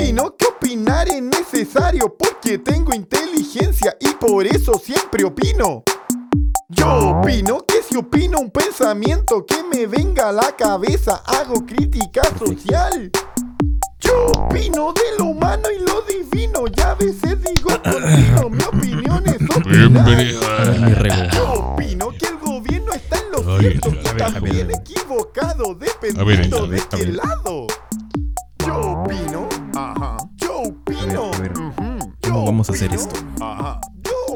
opino que opinar es necesario porque tengo inteligencia y por eso siempre opino. Yo opino que si opino un pensamiento que me venga a la cabeza, hago crítica social. Yo opino de lo humano y lo divino, ya a veces digo continuo, mi opinión es opinar. Yo opino que el gobierno está en lo cierto y también equivocado, dependiendo de qué lado. Yo opino, A ver, a ver. ujú. ¿Cómo vamos a hacer esto?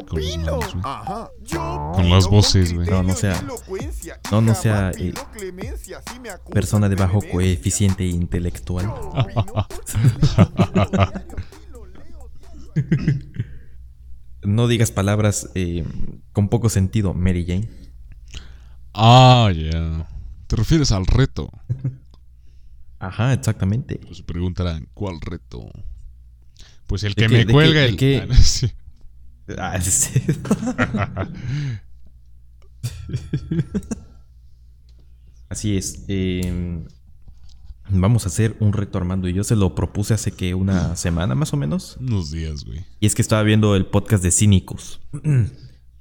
Con Con las opino voces, güey. No, no sea- no, no sea, eh, clemencia si me acusan Persona de bajo coeficiente intelectual. No digas palabras eh, con poco sentido, Mary Jane. Ah, ya. ¿Te refieres al reto? Ajá, exactamente. Pues se preguntarán, ¿cuál reto? Pues el ¿De que me cuelga el... qué? Ah. Así es. eh, vamos a hacer un reto Armando y yo se lo propuse hace que una semana más o menos. Unos días, güey. Y es que estaba viendo el podcast de Cínicos.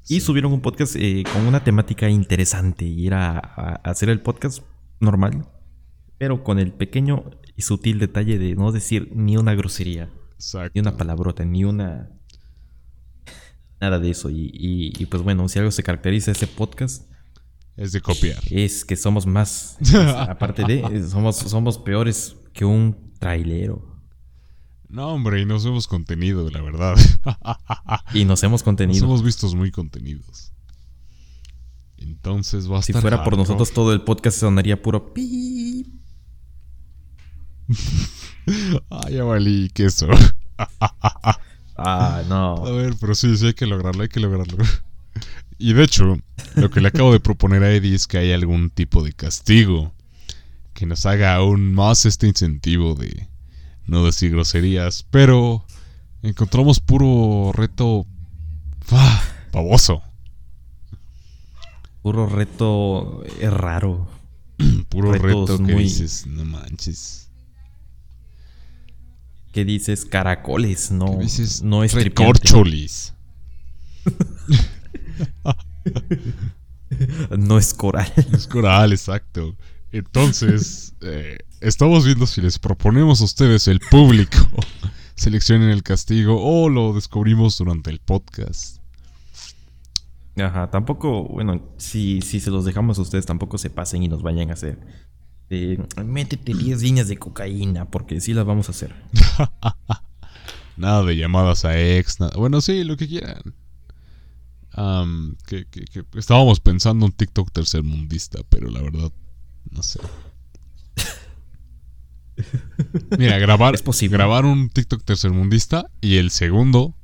Y subieron un podcast eh, con una temática interesante y era a- hacer el podcast normal, pero con el pequeño y sutil detalle de no decir ni una grosería, Exacto. ni una palabrota, ni una... Nada de eso. Y, y- y, pues bueno, si algo se caracteriza ese podcast Es de copiar. es que somos más, aparte de, somos, somos peores que un trailero. No, hombre, y nos hemos contenido, la verdad. Y nos hemos Nos contenido. hemos vistos muy contenidos. Entonces va a Si estar fuera por nosotros todo el podcast sonaría puro pi. Ya valí queso. Ah, no. A ver, pero sí, sí hay que lograrlo, hay que lograrlo. Y de hecho, lo que le acabo de proponer a Eddie es que haya algún tipo de castigo que nos haga aún más este incentivo de no decir groserías, pero encontramos puro reto ah, baboso, Puro reto es raro. puro Retos reto que muy- dices, no manches. ¿Qué dices? Caracoles, no. ¿Qué dices? no es recorcholis. No es coral. Es coral, exacto. Entonces, eh, estamos viendo si les proponemos a ustedes, el público, seleccionen el castigo o lo descubrimos durante el podcast. Ajá, tampoco, bueno, si, si se los dejamos a ustedes, tampoco se pasen y nos vayan a hacer. Eh, métete 10 líneas de cocaína, porque sí las vamos a hacer. Nada de llamadas a ex, nada. Bueno, sí, lo que quieran. Que, que- que estábamos pensando un TikTok tercermundista, pero la verdad, no sé. Mira, grabar, Es posible. grabar un TikTok tercermundista y el segundo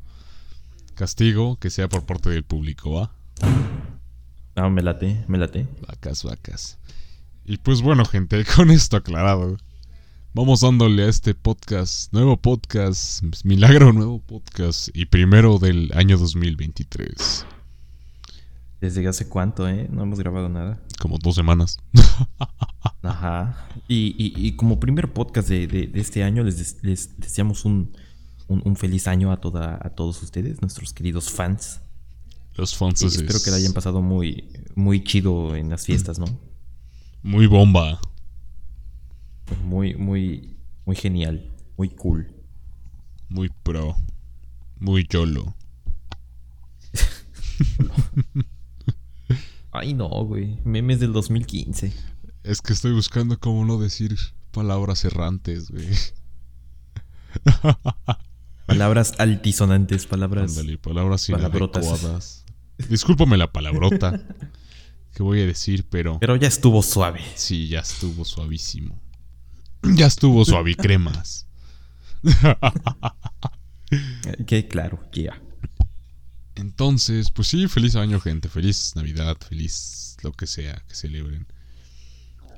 castigo que sea por parte del público, ¿va? Ah, me late, me late. Vacas, vacas. Y pues bueno, gente, con esto aclarado, vamos dándole a este podcast, nuevo podcast, milagro nuevo podcast y primero del año 2023. ¿Desde hace cuánto, eh? No hemos grabado nada. Como dos semanas. Ajá. Y, y- y como primer podcast de, de- de este año, les, des- les deseamos un, un- un feliz año a, toda, a todos ustedes, nuestros queridos fans. Los Y fans espero que la hayan pasado muy, muy chido en las fiestas, ¿no? Muy bomba. Muy, muy, muy genial, muy cool. Muy pro. Muy yolo. Ay, no, güey. Memes del 2015. Es que estoy buscando cómo no decir palabras errantes, güey. Palabras altisonantes, palabras. Ándale, palabras Palabrotas. inadecuadas. Discúlpame la palabrota que voy a decir, pero Pero ya estuvo suave. sí, ya estuvo suavísimo. Ya estuvo suavicremas. Que claro, ya. Entonces, pues sí, feliz año, gente. Feliz Navidad, feliz lo que sea que celebren.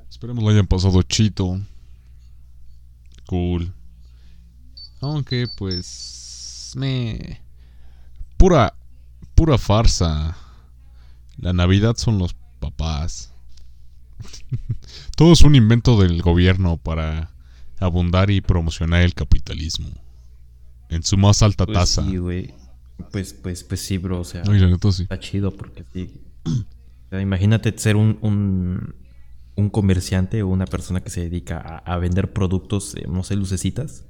Esperemos lo hayan pasado chito. Cool. Aunque, pues. Me. Pura. Pura farsa. La Navidad son los papás. Todo es un invento del gobierno para abundar y promocionar el capitalismo. En su más alta Pues tasa. sí, güey. Pues, pues, pues sí, bro. O sea, Ay, la neta sí. está chido porque sí. O sea, imagínate ser un, un, un comerciante o una persona que se dedica a, a vender productos, eh, no sé, lucecitas.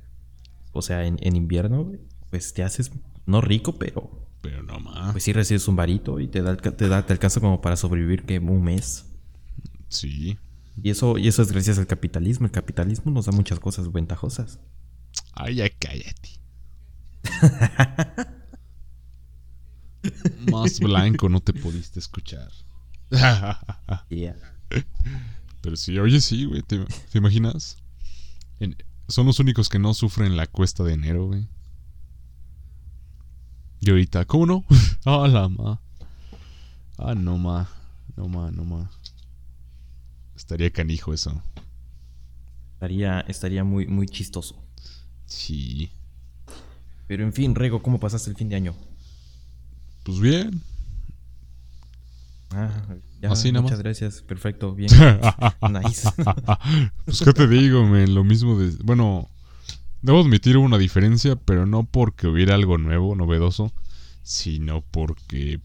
O sea, en, en invierno, pues te haces, no rico, pero Pero no más. pues sí recibes un varito y te da, te da, te alcanza como para sobrevivir que un mes. Sí. Y eso, y eso es gracias al capitalismo. El capitalismo nos da muchas cosas ventajosas. Ay, ya cállate. Más blanco no te pudiste escuchar. Yeah. Pero sí, oye, sí, güey. ¿Te, te imaginas? En- son los únicos que no sufren la cuesta de enero, güey. Y ahorita, ¿cómo no? Ah, la ma. Ah, no ma. No ma, no ma. Estaría canijo eso. Estaría, estaría muy, muy chistoso. Sí. Pero en fin, Rego, ¿cómo pasaste el fin de año? Pues bien. Ah, ya, Así nada muchas gracias. Perfecto, bien. nice. pues qué te digo, men, lo mismo de... Bueno, debo admitir hubo una diferencia, pero no porque hubiera algo nuevo, novedoso, sino porque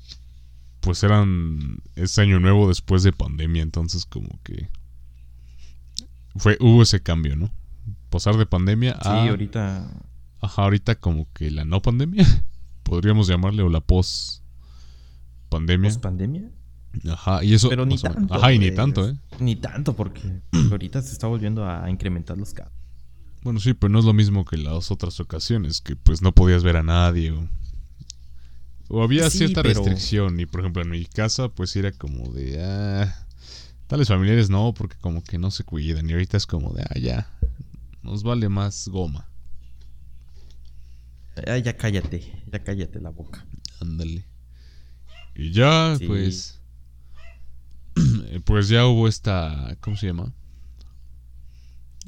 pues eran es año nuevo después de pandemia, entonces como que fue hubo ese cambio, ¿no? Pasar de pandemia Sí, a ahorita. ajá, ahorita como que la no pandemia, podríamos llamarle o la post pandemia. ¿Post pandemia? Ajá, y eso Pero ni tanto. Ajá, y ni pues. tanto, ¿eh? Ni tanto, porque ahorita se está volviendo a incrementar los casos. Bueno, sí, pero no es lo mismo que las otras ocasiones, que pues no podías ver a nadie o, o había Sí, cierta pero- restricción y por ejemplo en mi casa pues era como de, ah, tales familiares no, porque como que no se cuidan y ahorita es como de, ah, ya, nos vale más goma, Ah, ya cállate, ya cállate la boca. ándale. Y ya, Sí. pues, pues ya hubo esta, ¿cómo se llama?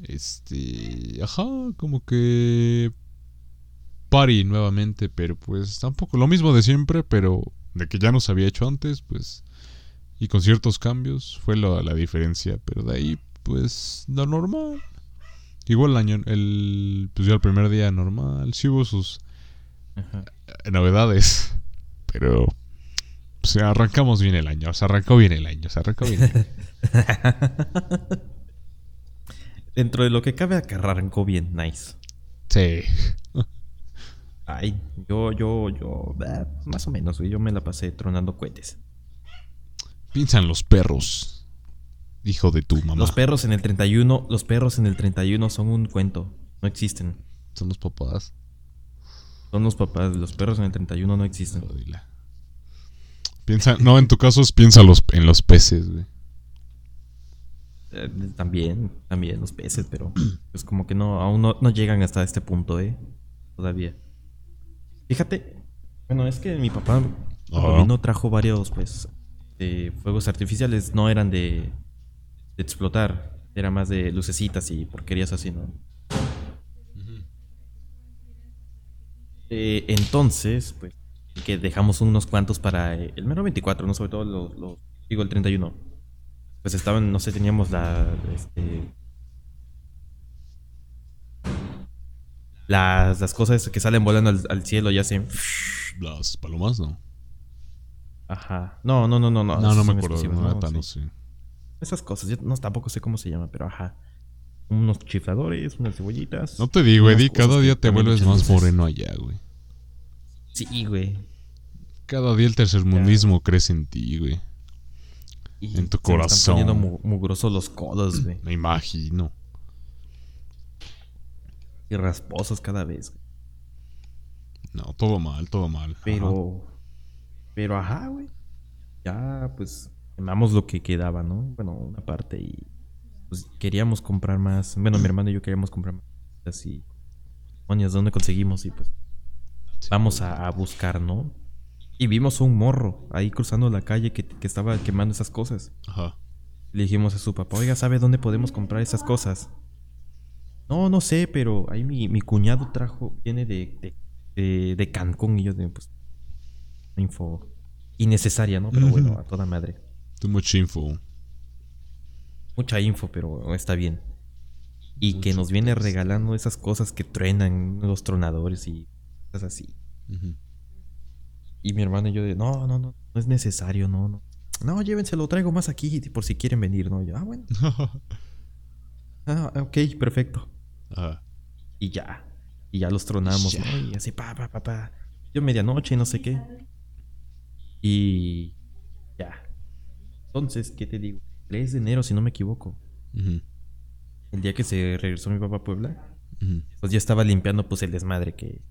Este, ajá, como que party nuevamente, pero pues tampoco lo mismo de siempre, pero de que ya nos había hecho antes, pues y con ciertos cambios fue la, la diferencia, pero de ahí pues lo normal. Igual el año el pues ya el primer día normal, sí hubo sus Ajá. novedades, pero pues arrancamos bien el año, se arrancó bien el año, se arrancó bien. el año. Dentro de lo que cabe, arrancó bien, nice. Sí. Ay, yo, yo, yo, ah, más o menos, güey. Yo me la pasé tronando cohetes. Piensan los perros. Hijo de tu mamá. Los perros en el 31, los perros en el 31 son un cuento. No existen. Son los papás. Son los papás. Los perros en el 31 no existen. Piensa, no, en tu caso es piensa los, en los peces, güey. Eh, también, también los peces, pero pues como que no, aún no, no llegan hasta este punto, ¿eh? Todavía. Fíjate, bueno, es que mi papá vino trajo varios, pues, de fuegos artificiales. No eran de, de explotar, era más de lucecitas y porquerías así, ¿no? Eh, entonces, pues, que dejamos unos cuantos para el mero 24, ¿no? Sobre todo los, los- digo, el 31. Pues estaban, no sé, teníamos la, este... Las, las cosas que salen volando al, al cielo ya se... Las palomas, no. Ajá. No, no, no, no, no. No, no me acuerdo. No, ¿no? neta, Sí. sé. Esas cosas, yo no, tampoco sé cómo se llama, pero ajá. Unos chifladores, unas cebollitas. No te digo, Eddie, cada día te vuelves más luces. moreno allá, güey. Sí, güey. Cada día el tercermundismo crece en ti, güey. Y En tu se me están poniendo corazón. mu- mugrosos los codos, güey. Me imagino. Y rasposos cada vez. güey. No, todo mal, todo mal. Ajá. Pero. Pero ajá, güey. Ya, pues. Quemamos lo que quedaba, ¿no? Bueno, una parte y. Pues queríamos comprar más. Bueno, mi hermano y yo queríamos comprar más. Así. ¿dónde conseguimos? Y pues. Vamos a, a buscar, ¿no? Y vimos un morro ahí cruzando la calle que, que estaba quemando esas cosas. Ajá. Le dijimos a su papá, oiga, ¿sabe dónde podemos comprar esas cosas? No, no sé, pero ahí mi, mi cuñado trajo, viene de, de, de, de Cancún y yo de, pues, info innecesaria, ¿no? Pero bueno, a toda madre. Too much info. Mucha info, pero está bien. Y que nos viene regalando esas cosas que truenan los tronadores y cosas así. Ujú. Y mi hermano y yo de, no, no, no, no es necesario, no, no. No, llévenselo, traigo más aquí por si quieren venir, ¿no? Y yo, ah, bueno. Ah, ok, perfecto. Ajá. Y ya. Y ya los tronamos, Ya. ¿no? Y así, pa, pa, pa, pa. Yo medianoche, no sé qué. Y ya. Entonces, ¿qué te digo? 3 de enero, si no me equivoco. El día que se regresó mi papá a Puebla, pues ya estaba limpiando pues el desmadre que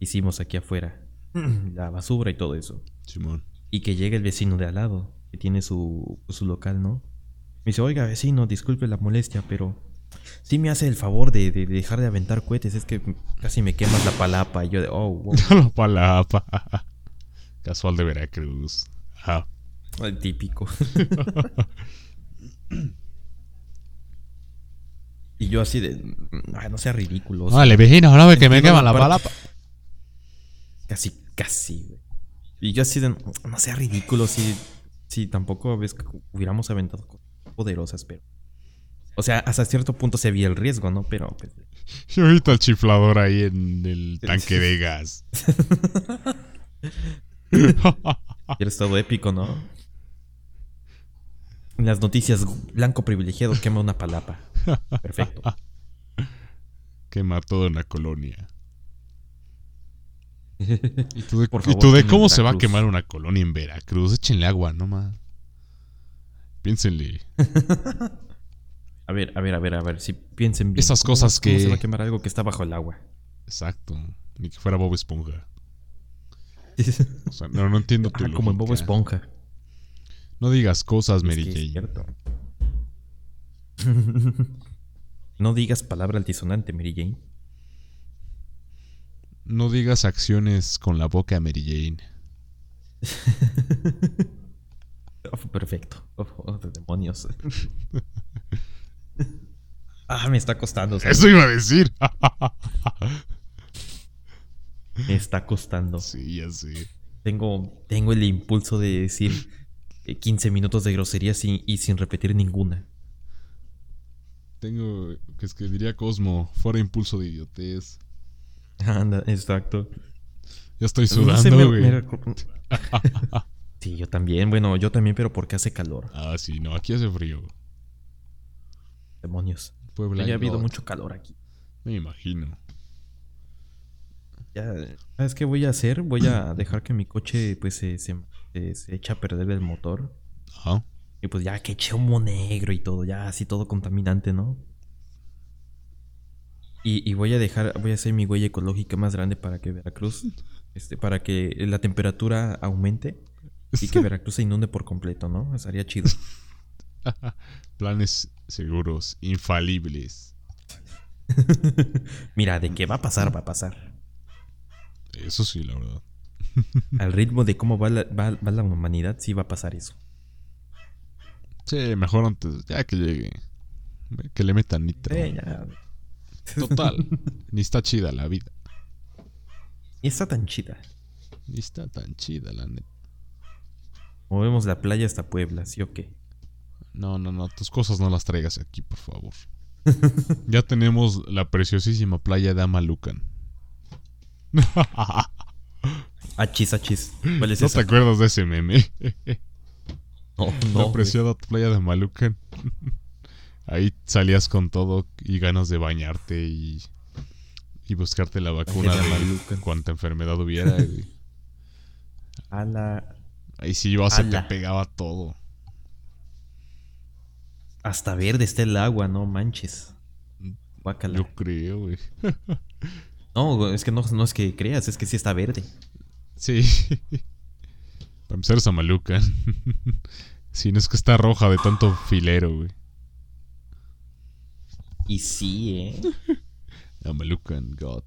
hicimos aquí afuera. La basura y todo eso. Simón. Y que llega el vecino de al lado, que tiene su, pues, su local, ¿no? Me dice, oiga, vecino, disculpe la molestia, pero sí me hace el favor de, de dejar de aventar cohetes, es que casi me quemas la palapa. Y yo de, oh, wow. La palapa. Casual de Veracruz. Ajá. El típico. y yo así de, "Ay, no sea ridículo. o sea, Vale, vecino, no que me entiendo quema la palapa. Casi, casi, güey. Y yo así de, no sea ridículo, si, si tampoco ves que hubiéramos aventado cosas poderosas, pero... O sea, hasta cierto punto se había el riesgo, ¿no? Pero, pues, Yo ahorita el chiflador ahí en el tanque de gas. hubiera estado épico, ¿no? En las noticias, blanco privilegiado quema una palapa. Perfecto. Quema toda una colonia. ¿Y tú de, Por y favor, tú de cómo se va a quemar una colonia en Veracruz? Échenle agua, no más. Piénsenle. A ver, a ver, a ver, a ver, si piensen bien. Esas ¿cómo- cosas cómo que- se va a quemar algo que está bajo el agua? Exacto. Ni que fuera Bob Esponja. O sea, no, no entiendo tu Ah, como en Bob. Esponja. No digas cosas, Es Mary que es Jane. cierto. no digas palabra altisonante, Mary Jane. No digas acciones con la boca, Mary Jane. Oh, perfecto. Oh, oh, de demonios. ah, me está costando. ¿sabes? Eso iba a decir. Me está costando. sí, ya sé. Tengo, tengo el impulso de decir eh, 15 minutos de grosería sin, y sin repetir ninguna. Tengo, que es que diría Cosmo, fuera impulso de idiotez. Anda, exacto. Ya estoy sudando, güey. me sí, yo también. Bueno, yo también, pero porque hace calor. Ah, sí, no, aquí hace frío. Demonios. Puebla. Ya ha habido mucho calor aquí. Me imagino. Ya, ¿sabes qué voy a hacer? Voy a dejar que mi coche pues se, se, se- se echa a perder el motor. Ajá. Y pues ya que eche humo negro y todo, ya así todo contaminante, ¿no? Y, y voy a dejar, voy a hacer mi huella ecológica más grande para que Veracruz, este, para que la temperatura aumente y que Veracruz se inunde por completo, ¿no? Estaría chido. Planes seguros, infalibles. Mira, de que va a pasar, va a pasar. Eso sí, la verdad. Al ritmo de cómo va la, va- va la humanidad, sí va a pasar eso. Sí, mejor antes, ya que llegue. Que le metan nitro. Eh, ya. Total. Ni está chida la vida. Y está tan chida. Ni está tan chida la neta. Movemos la playa hasta Puebla, ¿sí o qué? No, no, no. Tus cosas no las traigas aquí, por favor. ya tenemos la preciosísima playa de Amalucan. Achis, achis. ¿Cuál es ¿No esa? te acuerdas de ese meme? No, la no. güey. preciada playa de Amalucan. Ahí salías con todo y ganas de bañarte y, y buscarte la vacuna de cuanta enfermedad hubiera. güey. A la... Ahí sí ibas, se te pegaba todo. Hasta verde está el agua, no manches. Guácala. Yo creo, güey. No, es que no, no es que creas, es que sí está verde. Sí. Para empezar es Amalucan. sí, no es que está roja de tanto filero, güey. Y sí, ¿eh? Amalucan, God.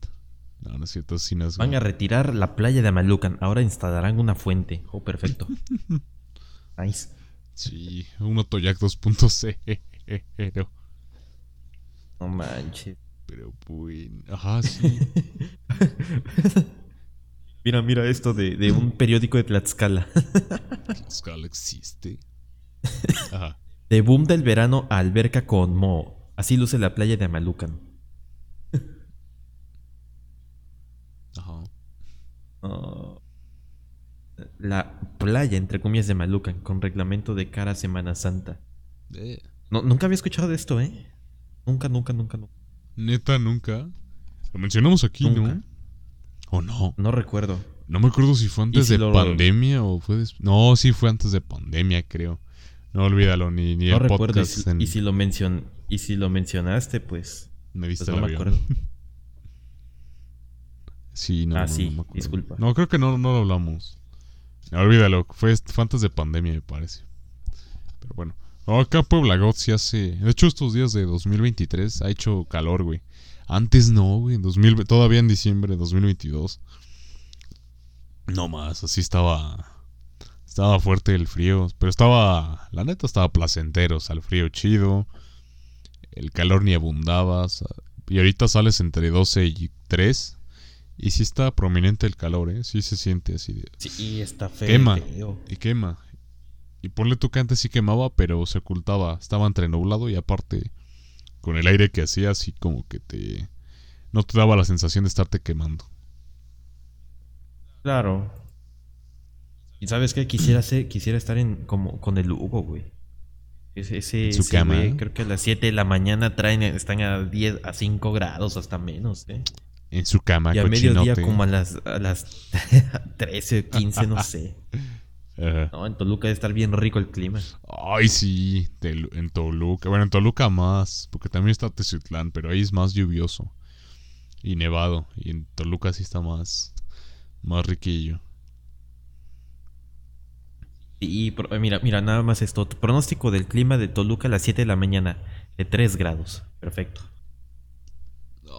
No, no es cierto, sí no es Van God. a retirar la playa de Amalucan. Ahora instalarán una fuente. Oh, perfecto. Nice. Sí, un Otoyak 2.0. No manches. Pero bueno. Ajá, sí. Mira, mira esto de, de un periódico de Tlaxcala. Tlaxcala existe. Ajá. De boom del verano a alberca con mo. Así luce la playa de Amalucan. Ajá. Oh. la playa, entre comillas, de Malucan, con reglamento de cara a Semana Santa. Eh, No, nunca había escuchado de esto, ¿eh? Nunca, nunca, nunca, nunca. Neta, nunca. Lo mencionamos aquí, Nunca. ¿no? ¿O no? No recuerdo. No me acuerdo si fue antes si de lo- pandemia o fue después. No, sí fue antes de pandemia, creo. No olvídalo, ni, ni No el recuerdo. Y podcast si, en- y si lo mencion y si lo mencionaste, pues, me viste pues el no me avión. acuerdo. Sí, no, Ah, no, sí, no me acuerdo. disculpa. No, creo que no, no lo hablamos. No, olvídalo, fue, antes de pandemia, me parece. Pero bueno. No, acá Puebla God sí hace... De hecho, estos días de 2023 ha hecho calor, güey. Antes no, güey. En 2000, todavía en diciembre de 2022. No más, así estaba... Estaba fuerte el frío. Pero estaba... La neta estaba placentero. O sea, el frío chido. El calor ni abundaba. o sea, y ahorita sales entre 12 y 3. Y sí está prominente el calor, ¿eh? Sí se siente así. de- Sí, está feo. Quema. feo. Y quema. Y ponle tú que antes sí quemaba, pero se ocultaba. Estaba entre nublado y aparte con el aire que hacía así como que te... No te daba la sensación de estarte quemando. Claro. Y sabes qué? Quisiera ser, quisiera estar en como con el Hugo, güey. Ese, ese, En su cama. güey, creo que a las 7 de la mañana traen, están a 10, a 5 grados, hasta menos, ¿eh? En su cama, Y a mediodía como a las, a las 13 o 15, no sé. No, en Toluca debe estar bien rico el clima. Ay, sí, en Toluca. Bueno, en Toluca más, porque también está Teciutlán, pero ahí es más lluvioso y nevado. Y en Toluca sí está más, más riquillo. Y pro- mira, mira, nada más esto. Tu pronóstico del clima de Toluca a las 7 de la mañana, de 3 grados. Perfecto.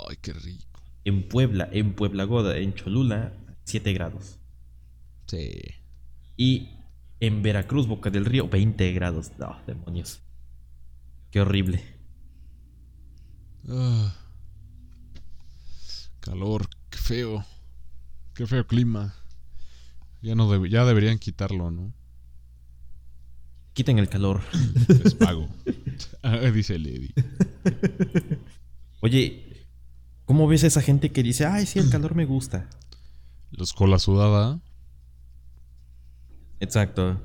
Ay, qué rico. En Puebla, en Puebla Goda, en Cholula, 7 grados. Sí. Y en Veracruz, Boca del Río, 20 grados. No, demonios. Qué horrible. Ah. Calor, qué feo. Qué feo clima. Ya no ya deberían quitarlo, ¿no? Quiten el calor. Les pago. Ah, Dice Lady. Oye, ¿cómo ves a esa gente que dice, ay, sí, el calor me gusta? Los cola sudada, Exacto.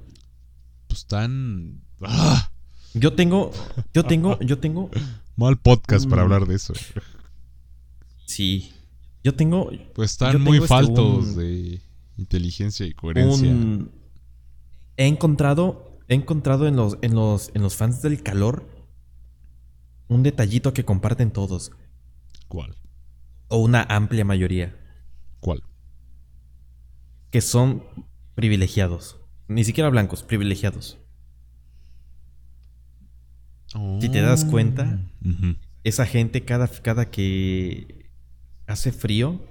pues están. ¡Ah! Yo tengo, yo tengo, yo tengo, Mal podcast para Mm. hablar de eso. sí, yo tengo Pues están muy este, faltos un- de inteligencia y coherencia. un... He encontrado, he encontrado en los, en los, en los fans del calor un detallito que comparten todos, ¿Cuál? o una amplia mayoría, ¿Cuál? que son privilegiados. Ni siquiera blancos, privilegiados. Si te das cuenta, esa gente cada, cada que hace frío,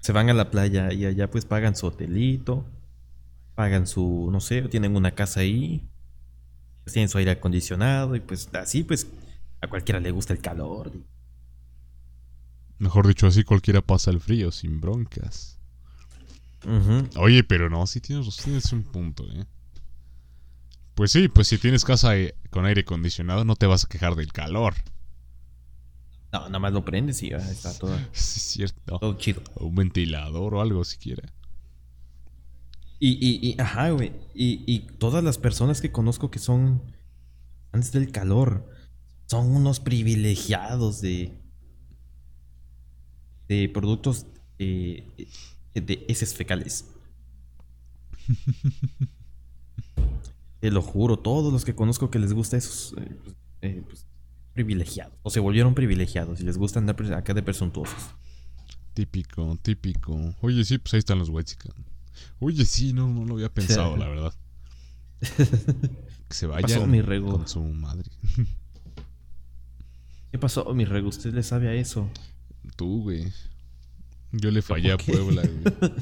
se van a la playa y allá pues pagan su hotelito, pagan su, no sé, tienen una casa ahí, tienen su aire acondicionado y pues así pues a cualquiera le gusta el calor. Mejor dicho, así cualquiera pasa el frío sin broncas. Oye, pero no, sí tienes, tienes un punto, ¿eh? Pues sí, pues si tienes casa eh, con aire acondicionado no te vas a quejar del calor. No, nada más lo prendes y ya está todo, Sí, es cierto. todo chido. O un ventilador o algo siquiera. Y, y, y ajá, güey. Y, y todas las personas que conozco que son antes del calor son unos privilegiados de de productos eh, de heces fecales. Te lo juro, todos los que conozco que les gusta esos eh, pues, eh, pues, privilegiados o se volvieron privilegiados y les gusta andar pre- acá de presuntuosos. Típico, típico. Oye, sí, pues ahí están los White Oye, sí, no, no lo había pensado, la verdad. Que se vayan pasó, mi rego? con su madre. ¿Qué pasó, mi rego? ¿Usted le sabe a eso? Tú, güey. Yo le fallé a. Puebla, güey.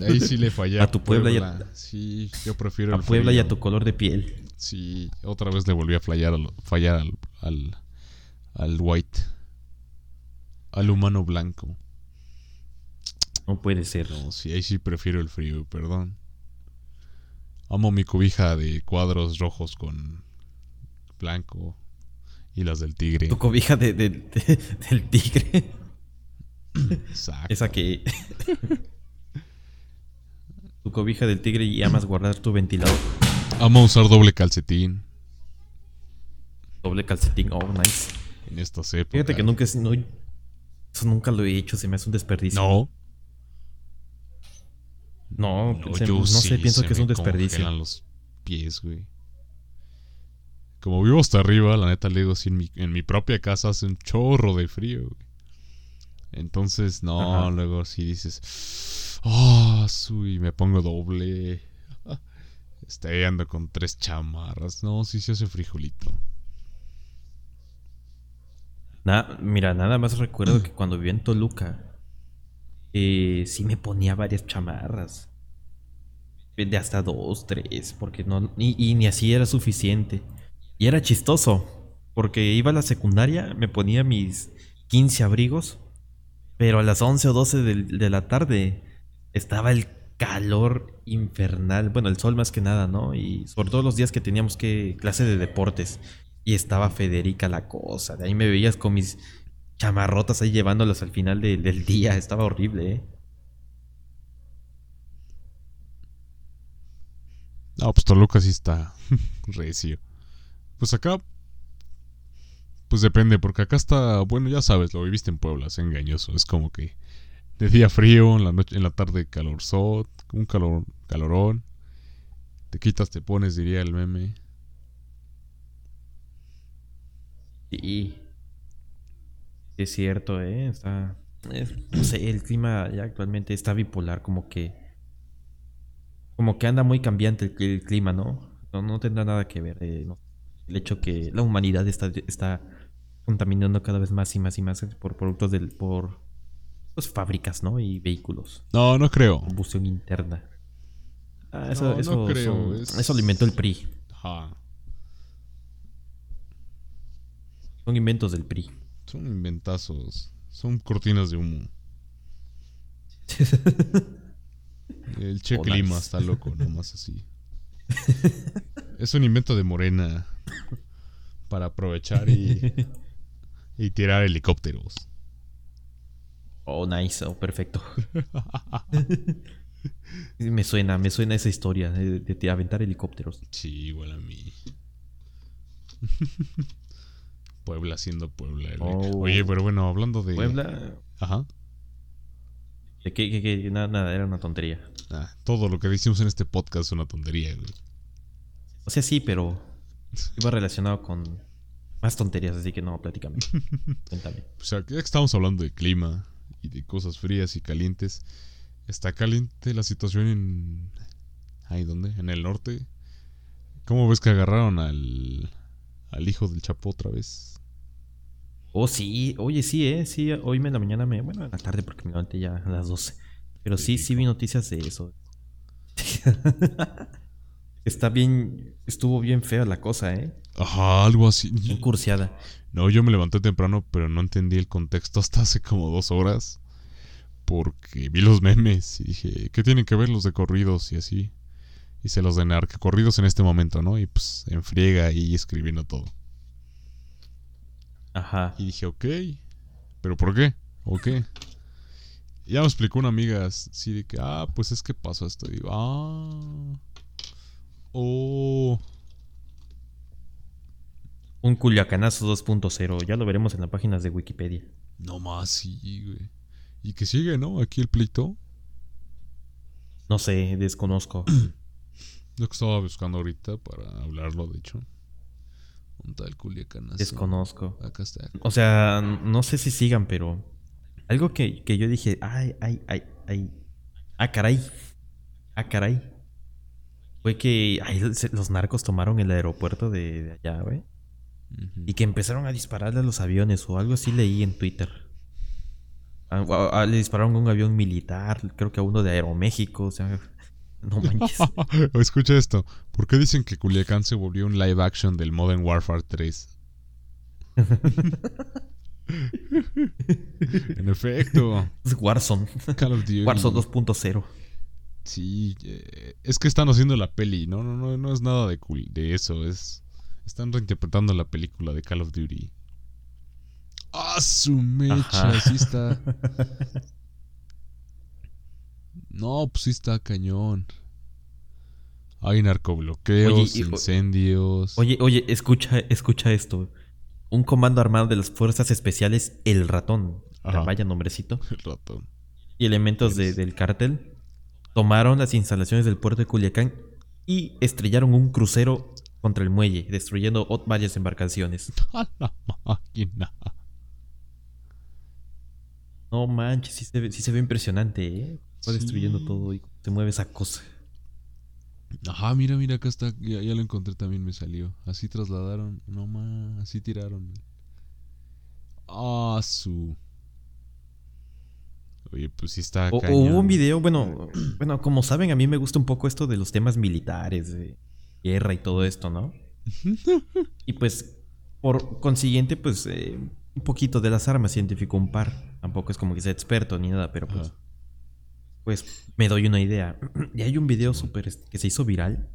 Ahí sí le fallé A tu Puebla y a- Sí, yo prefiero A Puebla y a tu color de piel. Sí, otra vez le volví a fallar al, fallar al, al, al white. Al humano blanco. No puede ser. No, sí, ahí sí prefiero el frío, perdón. Amo mi cobija de cuadros rojos con blanco Y las del tigre. Tu cobija de, de- de- del tigre. Exacto. Esa que. tu cobija del tigre y amas guardar tu ventilador. Amo usar doble calcetín Doble calcetín. Oh, nice. en estas épocas. Fíjate que nunca es. No, eso nunca lo he hecho. Se me hace un desperdicio. No. No, No, se- yo no sí, sé, pienso se que es un desperdicio. los pies, güey. Como vivo hasta arriba, la neta le digo, si en mi, en mi propia casa hace un chorro de frío, güey. Entonces, no, Ajá. luego sí dices, oh, y me pongo doble. Estoy ando con tres chamarras. No, sí se hace frijolito. Na- mira, nada más recuerdo que cuando vivía en Toluca, eh, sí me ponía varias chamarras. De hasta dos, tres, porque no, y, ni así era suficiente. Y era chistoso, porque iba a la secundaria, me ponía mis 15 abrigos, pero a las 11 o 12 del- de, la tarde estaba el calor infernal, bueno, el sol más que nada, ¿no? Y sobre todo los días que teníamos que clase de deportes. Y estaba Federica la cosa. De ahí me veías con mis chamarrotas ahí llevándolas al final de- del día. Estaba horrible, ¿eh? No, pues Toluca sí está recio. Pues acá. Pues depende, porque acá está. Bueno, ya sabes, lo viviste en Puebla, es engañoso. Es como que. De día frío, en la noche, en la tarde calor un calor, calorón. Te quitas, te pones, diría el meme. Sí. Es cierto, ¿eh? Está... es- no sé, el clima ya actualmente está bipolar, como que... Como que anda muy cambiante el, el clima, ¿no? No, no tendrá nada que ver. eh, no. El hecho que la humanidad está, está contaminando cada vez más y más y más por productos del... por pues, fábricas, ¿no? Y vehículos. No, no creo. Combustión interna. Ah, eso, No, no eso, creo, son- es- eso lo inventó el PRI. Ajá. Son inventos del PRI. Son inventazos. Son cortinas de humo. El Che Clima está loco, nomás así. Es un invento de Morena para aprovechar y, y tirar helicópteros. Oh, nice, oh, perfecto. me suena, me suena esa historia de, de- de aventar helicópteros. Sí, igual a mí. Puebla siendo Puebla. Oh. Oye, pero bueno, hablando de. Puebla, Ajá. de que, que- que nada, nada, era una tontería. Ah, todo lo que decimos en este podcast es una tontería, güey. O sea, sí, pero iba relacionado con más tonterías, así que no, platícame. Cuéntame. O sea, ya que estamos hablando de clima y de cosas frías y calientes, está caliente la situación en. ¿Ahí dónde? En el norte. ¿Cómo ves que agarraron al. Al hijo del Chapo otra vez? Oh, sí, oye, sí, eh, sí, hoy en la mañana me, bueno, en la tarde porque me levanté ya a las 12. Pero sí, sí vi noticias de eso. Está bien, estuvo bien fea la cosa, eh. Ajá, algo así. Bien cursiada. No, yo me levanté temprano, pero no entendí el contexto hasta hace como dos horas. Porque vi los memes y dije, ¿qué tienen que ver los de corridos y así? Y se los de narcocorridos en este momento, ¿no? Y pues en friega ahí escribiendo todo. Ajá. Y dije, ok, ¿pero por qué? ¿O qué? Y ya me explicó una amiga así de que, ah, pues es que pasó esto. Y digo, ah, oh, Un Culiacanazo 2.0, ya lo veremos en las páginas de Wikipedia. no más, sí, güey. Y que sigue, ¿no? Aquí el pleito. No sé, desconozco. Lo que estaba buscando ahorita para hablarlo, de hecho. ¿Dónde está el Culiacanazo? Desconozco. Acá está. O sea, no sé si sigan, pero algo que, que yo dije, ay, ay, ay, ay. Ah, caray. Ah, caray. Fue que ay, los narcos tomaron el aeropuerto de, de allá, güey. Y que empezaron a dispararle a los aviones o algo así leí en Twitter. Ah, ah, le dispararon a un avión militar, creo que a uno de Aeroméxico, o sea, no manches. Escucha esto. ¿Por qué dicen que Culiacán se volvió un live action del Modern Warfare 3? en efecto. Es Warzone. Call of Duty. Warzone 2.0. Sí, eh, es que están haciendo la peli. No, no, no, no es nada de cool, de eso. Es, Están reinterpretando la película de Call of Duty. ¡Ah, su mecha! Ajá. Sí está. No, pues sí está cañón. Hay narcobloqueos, Oye, incendios. Oye, oye, escucha, escucha esto. Un comando armado de las fuerzas especiales, el ratón. Vaya nombrecito. El ratón. y elementos de- del cártel tomaron las instalaciones del puerto de Culiacán y estrellaron un crucero contra el muelle, destruyendo varias embarcaciones. A la máquina. No manches, sí se ve, sí se ve impresionante, ¿eh? Va Sí. destruyendo todo y se mueve esa cosa. Ajá, mira, mira, acá está. Ya, ya lo encontré también, me salió. Así trasladaron. No más, así tiraron. Ah, su. Oye, pues sí está O- cañón. hubo un video, bueno, bueno, como saben, a mí me gusta un poco esto de los temas militares, de guerra y todo esto, ¿no? Y pues, por consiguiente, pues, eh, un poquito de las armas identificó un par. Tampoco es como que sea experto ni nada, pero pues, Ajá. Pues me doy una idea. Y hay un video súper este, que se hizo viral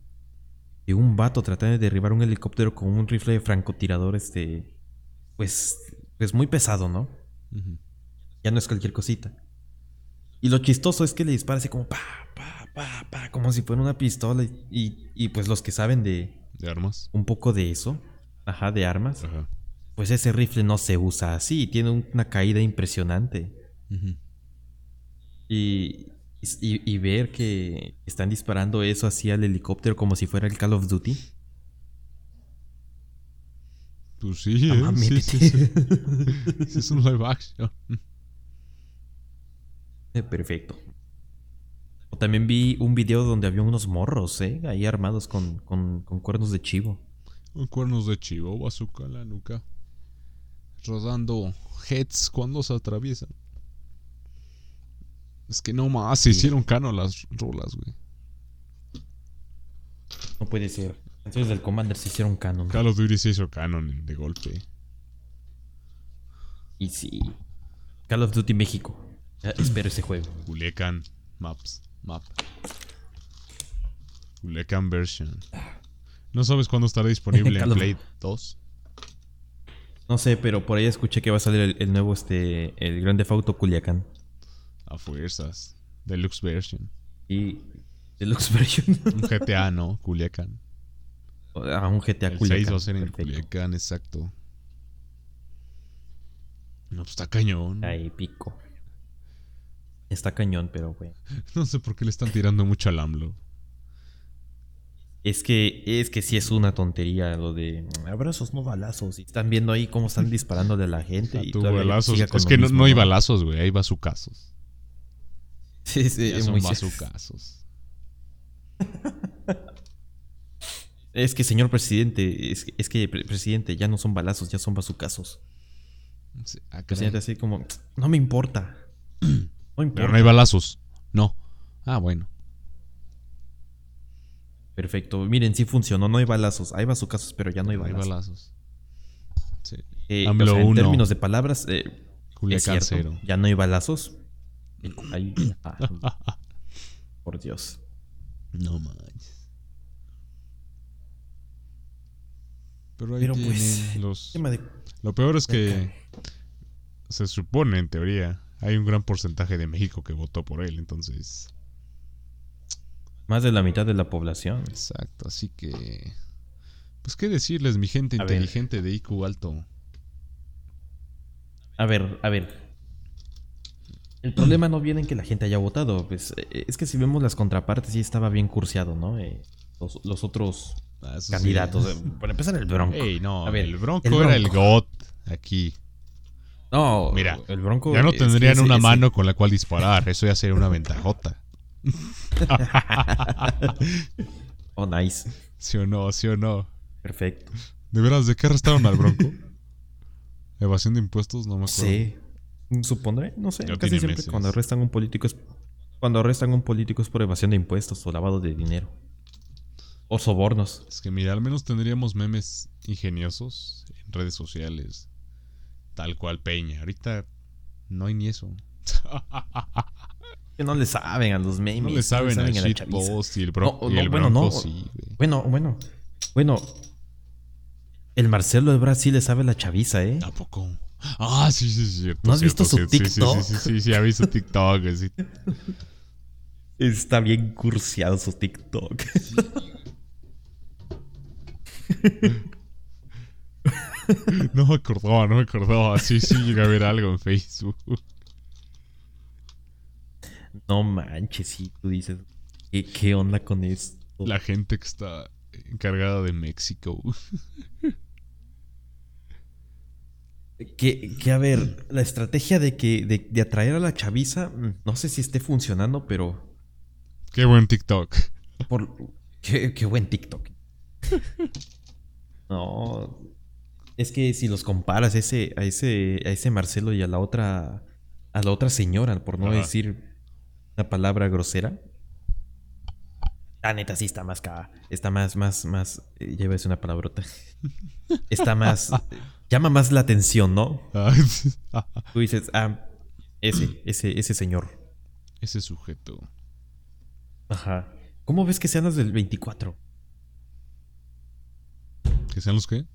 de un vato tratando de derribar un helicóptero con un rifle de francotirador, este, pues, pues muy pesado, ¿no? Ya no es cualquier cosita. Y lo chistoso es que le dispara así como pa, pa, pa, pa, como si fuera una pistola. Y, y, y, pues los que saben de ¿De armas? un poco de eso, ajá, de armas, Ajá. pues ese rifle no se usa así, tiene un- una caída impresionante. Ujú. Y, y, y ver que están disparando eso así al helicóptero como si fuera el Call of Duty. Pues sí, Ah, ¿eh? mami, sí, sí, sí. Sí, es un live action. Eh, Perfecto. O también vi un video donde había unos morros, ¿eh? Ahí armados con, con, con cuernos de chivo. Con cuernos de chivo, bazooka en la nuca. Rodando heads cuando se atraviesan. Es que no más, se hicieron cano las rolas, güey. No puede ser. Canciones del Commander se hicieron canon. Call of Duty se hizo canon de golpe. Y sí. Call of Duty México. Espero ese juego. Culiacán Maps. Map. Culiacán version. ¿No sabes cuándo estará disponible en Play 2? No sé, pero por ahí escuché que va a salir el, el nuevo, este, el Grande Auto Culiacán. A fuerzas. Deluxe version. Y Deluxe Version. Un GTA, ¿no? Culiacán. a un GTA El Culiacán. 6 va a ser en Perfecto. Culiacán, exacto. No, pues está cañón. Ahí pico. Está cañón, pero güey. No sé por qué le están tirando mucho al AMLO. Es que, es que sí es una tontería lo de mm, abrazos, no balazos. Y están viendo ahí cómo están disparándole a la gente. Y balazos. Es que no, no hay balazos, güey. Hay bazucazos. Sí, sí, Ya es son bazucazos. Es que, señor presidente, es, que- es que, pre- presidente, ya no son balazos, ya son bazucazos. Sí, ah. Presidente así como, no me importa. No importa. Pero no hay balazos. No. Ah, bueno. Perfecto. Miren, sí funcionó, no hay balazos. Hay bazucazos, pero ya no hay No hay balazos. balazos. Sí. Eh, AMLO o sea, en uno. términos de palabras, eh, es cierto, ya no hay balazos. Ah, por Dios. No manches. Pero ahí Pero tienen pues, los... tema de Lo peor es que se supone, en teoría, hay un gran porcentaje de México que votó por él, entonces... más de la mitad de la población. Exacto, así que... Pues qué decirles, mi gente A ver. inteligente de IQ alto. A ver, a ver. El problema no viene en que la gente haya votado. Pues, eh, es que si vemos las contrapartes, sí estaba bien curseado, ¿no? Eh, los, los otros Ah, sí. candidatos. eh, Para empezar, el Bronco. Ey, no, A ver, el Bronco el era el. GOT aquí. No, Mira, el Bronco. Ya no tendrían ese- una ese- mano con la cual disparar, eso ya sería una ventajota. Oh, nice. ¿Sí o no? ¿Sí o no? Perfecto. ¿De veras de qué arrestaron al Bronco? ¿Evasión de impuestos? No me acuerdo. Sí. Supondré, no sé. Casi siempre meses. cuando arrestan a un político es. Cuando arrestan a un político es por evasión de impuestos o lavado de dinero. O sobornos. Es que mira, al menos tendríamos memes ingeniosos en redes sociales. Tal cual Peña. Ahorita no hay ni eso. Que no le saben a los memes. No le saben a la chaviza. shitpost y el, bro No, y no, el bueno, Bronco no. sí. Bueno, bueno. Bueno. El Marcelo Ebrard sí le sabe la chaviza, ¿eh? ¿A poco? Ah, sí, sí, sí, cierto. ¿No has visto cierto, su sí, sí, TikTok? Sí, sí, sí, sí, sí, ha visto TikTok. sí. Está bien cursiado su TikTok. No me acordaba, no me acordaba. Sí, sí, llegué a ver algo en Facebook. No manches, sí, tú dices. ¿Qué, qué onda con esto? La gente que está encargada de México. Que, que, a ver, la estrategia de que de, de atraer a la chaviza, mm, no sé si esté funcionando, pero Qué buen TikTok. por qué, qué buen TikTok. No, es que si los comparas a ese a ese a ese Marcelo y a la otra a la otra señora, por no Ajá. decir una palabra grosera, la neta sí está más ca, está más más más eh, ya iba a decir una palabrota. Está más llama más la atención, ¿no? Ah, Tú dices, ah, ese, ese, ese señor. Ese sujeto. Ajá. ¿Cómo ves que sean los del 24? ¿Que sean los qué?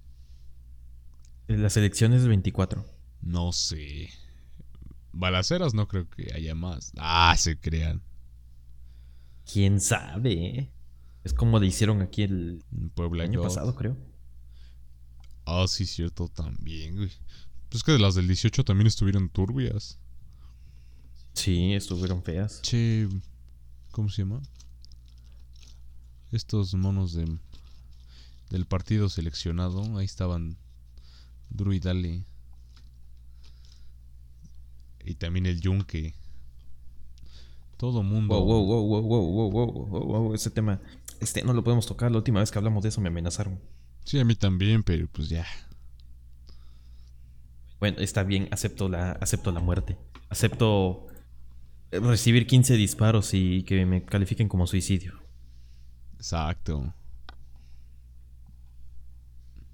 Las elecciones del 24. No sé. Balaceras no creo que haya más. Ah, se crean. ¿Quién sabe? Es como le hicieron aquí el Puebla año God. pasado, creo. Ah, sí, cierto, también, güey. Pues que de las del 18 también estuvieron turbias. Sí, estuvieron feas. Che, ¿cómo se llama? Estos monos de, del partido seleccionado, ahí estaban duro y dale. Y también el yunque. Todo mundo. Wow, wow, wow, wow, wow, wow, wow, wow, ese tema. Este no lo podemos tocar. La última vez que hablamos de eso me amenazaron. Sí, a mí también, pero pues ya. Bueno, está bien, acepto la, acepto la muerte. Acepto eh, recibir 15 disparos y que me califiquen como suicidio. Exacto.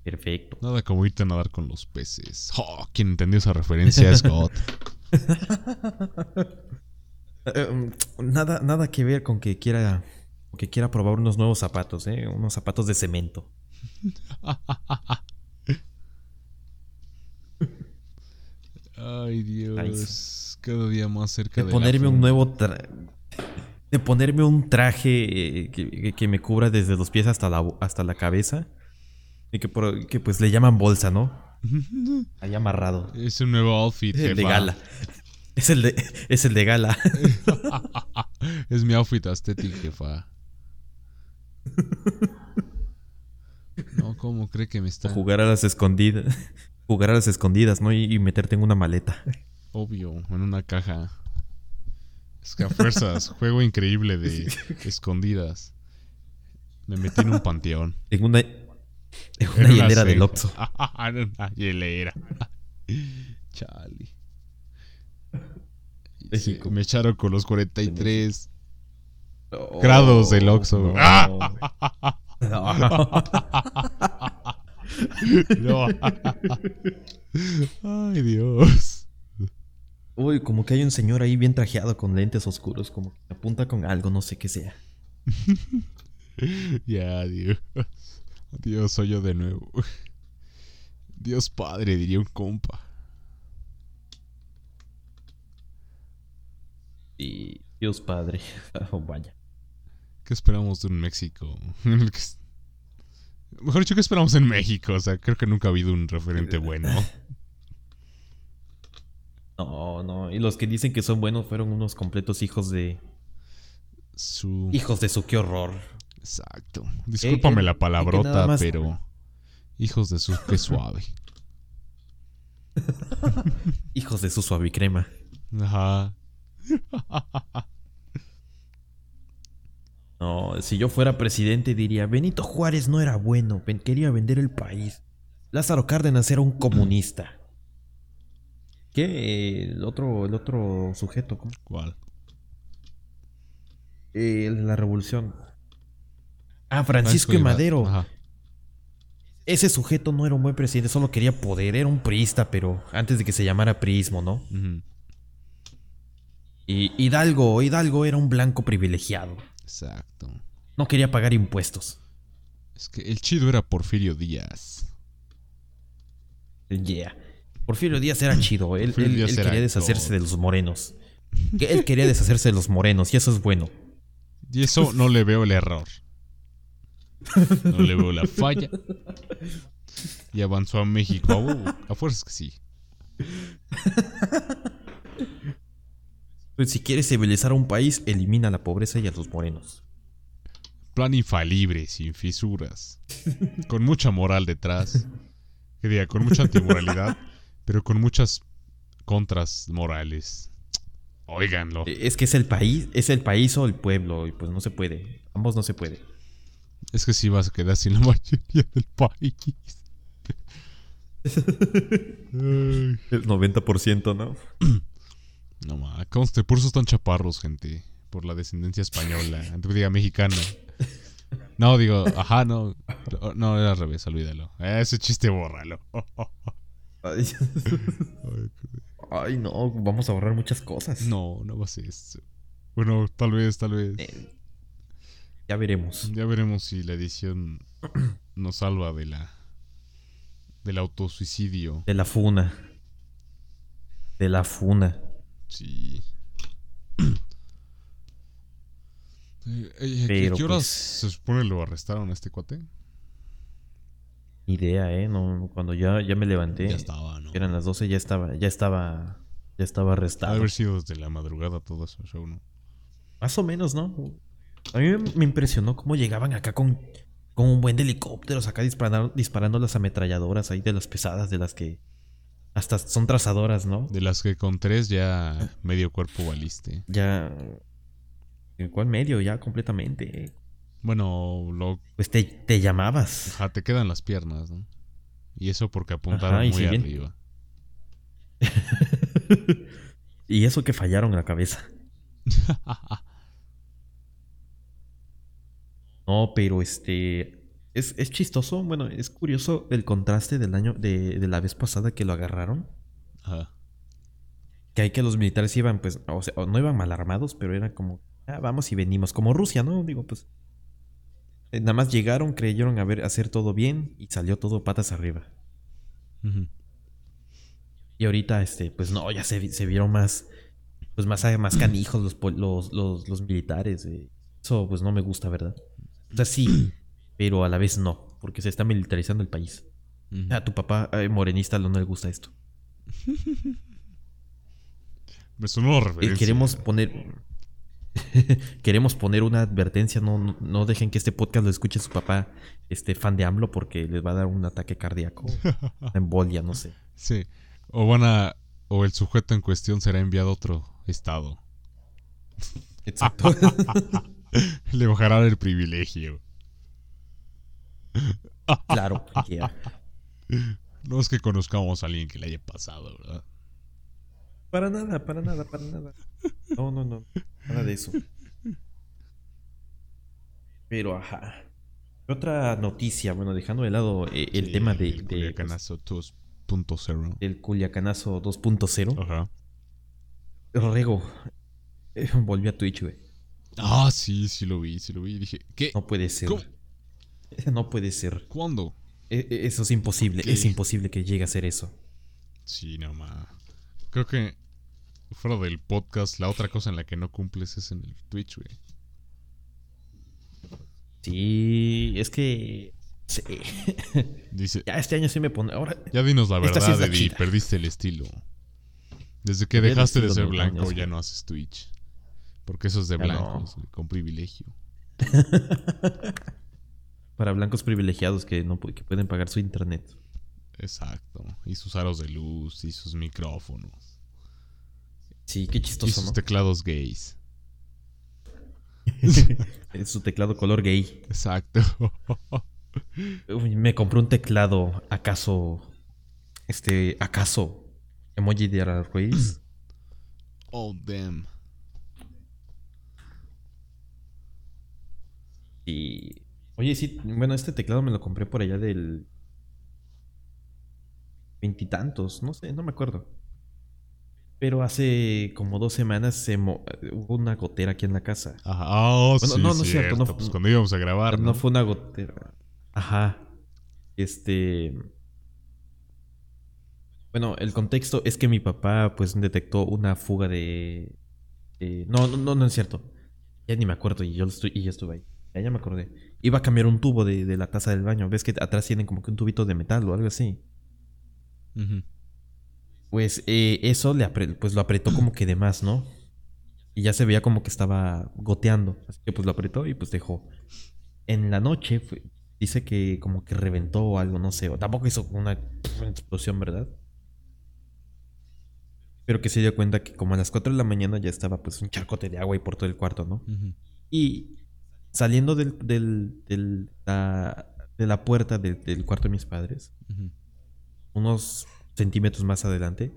Perfecto. Nada como irte a nadar con los peces. Oh, quien entendió esa referencia es God. Eh, nada, nada que ver con que quiera que quiera probar unos nuevos zapatos, ¿eh? Unos zapatos de cemento. Ay, Dios. Cada día más cerca De de, ponerme un nuevo tra- de ponerme un traje eh, que, que- me cubra desde los pies hasta la, hasta la cabeza y que, por- que pues le llaman bolsa, ¿no? Ahí amarrado. Es un nuevo outfit. De gala. Es el de, es el de gala. es mi outfit aesthetic, jefa. No, ¿cómo cree que me está? Jugar a las escondidas. Jugar a las escondidas, ¿no? Y, y meterte en una maleta. Obvio, en una caja. Es que a fuerzas, juego increíble de escondidas. Me metí en un panteón. En una, en una hielera del. Oxxo. en una hielera. Chale. Me echaron con los 43. Grados del Oxxo. No. No. Ay, Dios. Uy, como que hay un señor ahí bien trajeado con lentes oscuros, como que apunta con algo, no sé qué sea. Ya, Dios. Dios, soy yo de nuevo. Dios padre, diría un compa. Y Dios padre. Oh, vaya. ¿Qué esperamos de un México? Mejor dicho, ¿qué esperamos en México? O sea, creo que nunca ha habido un referente bueno. No, no. Y los que dicen que son buenos fueron unos completos hijos de. Su... Hijos de su, qué horror. Exacto. Discúlpame que- la palabrota, más- pero... Hijos de su... Qué suave. Hijos de su suavicrema. Ajá. No, si yo fuera presidente diría, Benito Juárez no era bueno, quería vender el país. Lázaro Cárdenas era un comunista. ¿Qué? El otro, el otro sujeto, ¿cómo? ¿Cuál? Eh, el de la revolución. Ah, Francisco Francisco y Madero. Ajá. Ese sujeto no era un buen presidente, solo quería poder, era un priista, pero antes de que se llamara priismo, ¿no? Y Hidalgo, Hidalgo era un blanco privilegiado. Exacto. No quería pagar impuestos. Es que el chido era Porfirio Díaz. Yeah. Porfirio Díaz era chido. Él, quería deshacerse de los morenos. Él quería deshacerse de los morenos y eso es bueno. Y eso no le veo el error. No le veo la falla. Y avanzó a México. Uh, a fuerzas que sí. Si quieres civilizar a un país, elimina la pobreza y a los morenos. Plan infalible, sin fisuras. Con mucha moral detrás. Que diga, con mucha antimoralidad. Pero con muchas contras morales. Óiganlo. Eh, Es que es el país, es el país o el pueblo, y pues no se puede. Ambos no se puede. Es que sí vas a quedar sin la mayoría del país. El 90%, ¿no? No ma, conste, por eso están chaparros, gente. Por la descendencia española. Antes diga mexicana. No, digo, ajá, no. No, era al revés, olvídalo. Ese chiste, bórralo. Ay, Ay, no, vamos a ahorrar muchas cosas. No, no va a ser eso. Bueno, tal vez, tal vez. Eh, ya veremos. Ya veremos si la edición nos salva de la. del autosuicidio. De la funa. De la funa. Sí. Eh, eh, ¿qué- Pero, ¿Qué horas pues- se supone lo arrestaron a este cuate? Idea, ¿eh? No, cuando ya, ya me levanté. Ya estaba, ¿no? Eran las 12, ya estaba, ya estaba, ya estaba Ha arrestado. haber sido desde la madrugada todo eso, show, ¿no? Más o menos, ¿no? A mí me, me impresionó cómo llegaban acá con, con un buen de helicópteros, acá disparando, disparando las ametralladoras ahí de las pesadas, de las que hasta son trazadoras, ¿no? De las que con tres ya medio cuerpo valiste. Ya. ¿En cuál medio? Ya completamente. Bueno, lo, Pues te, te llamabas. ajá, te quedan las piernas, ¿no? Y eso porque apuntaron Ajá, muy si bien- arriba. y eso que fallaron la cabeza. No, pero este. Es, es chistoso, bueno, es curioso el contraste del año de, de la vez pasada que lo agarraron. Ajá. Que hay que los militares iban, pues, o sea, no iban mal armados, pero era como, ah, vamos y venimos, como Rusia, ¿no? Digo, pues. eh, Nada más llegaron, creyeron haber, hacer todo bien y salió todo patas arriba. Ujú. Y ahorita, este, pues no, ya se, vi- se vieron más, pues más, más canijos los, los, los militares. eh. Eso, pues no me gusta, ¿verdad? O sea, sí, pero a la vez no, porque se está militarizando el país. Ujú. A tu papá eh, morenista no le gusta esto. Me sonó Eh, referencia. queremos poner... queremos poner una advertencia, no, no, no dejen que este podcast lo escuche su papá, este fan de AMLO, porque les va a dar un ataque cardíaco, una embolia, no sé. Sí. O van a. O el sujeto en cuestión será enviado a otro estado. Exacto. Le bajará el privilegio. Claro, cualquiera. No es que conozcamos a alguien que le haya pasado, ¿verdad? Para nada, para nada, para nada. No, no, no. Nada de eso. Pero, ajá. Otra noticia, bueno, dejando de lado eh, el Sí, tema de, el de, pues, Culiacanazo 2.0. del Culiacanazo 2.0. Ajá. Rego. eh, volví a Twitch, güey. Ah, sí, sí lo vi, sí lo vi. Dije, ¿qué? No puede ser. ¿Cómo? No puede ser. ¿Cuándo? E- e- Eso es imposible. Es imposible que llegue a ser eso. Sí, no ma. Creo que fuera del podcast, la otra cosa en la que no cumples es en el Twitch, güey. Sí, es que. Sí. Dice, ya este año sí me pone. Ahora. ya dinos la sí verdad, la Eddie, perdiste el estilo. Desde que dejaste de ser blanco ya sí. no haces Twitch. Porque eso es de Ya blancos, güey, con privilegio. Para blancos privilegiados que, no, que pueden pagar su internet. Exacto. Y sus aros de luz, y sus micrófonos. Sí, qué Y chistoso, sus ¿no? teclados gays. Su teclado color gay. Exacto. Uy, me compré un teclado, ¿acaso? Este, ¿acaso? Emoji de arcoíris. oh, damn. Y. Oye, sí, bueno, este teclado me lo compré por allá del. Veintitantos, no sé, no me acuerdo. Pero hace como dos semanas se mo- hubo una gotera aquí en la casa. Ajá. Oh, Bueno, sí, no, no es cierto, no- Pues cuando íbamos a grabar, no, ¿no? fue una gotera. Ajá. Este. Bueno, el contexto es que mi papá pues detectó una fuga de... de- no, no, no, no es cierto. Ya ni me acuerdo y yo, estoy, y ya estuve ahí. Ya, ya me acordé. Iba a cambiar un tubo de, de la taza del baño. ¿Ves que atrás tienen como que un tubito de metal o algo así? Pues eh, eso le pues lo apretó como que de más, ¿no? Y ya se veía como que estaba goteando. Así que pues lo apretó y pues dejó. En la noche fue- dice que como que reventó o algo, no sé. O tampoco hizo una explosión, ¿verdad? Pero que se dio cuenta que como a las 4 de la mañana ya estaba pues un charcote de agua y por todo el cuarto, ¿no? Y saliendo del, del- del- la- de la puerta del- del cuarto de mis padres, unos centímetros más adelante,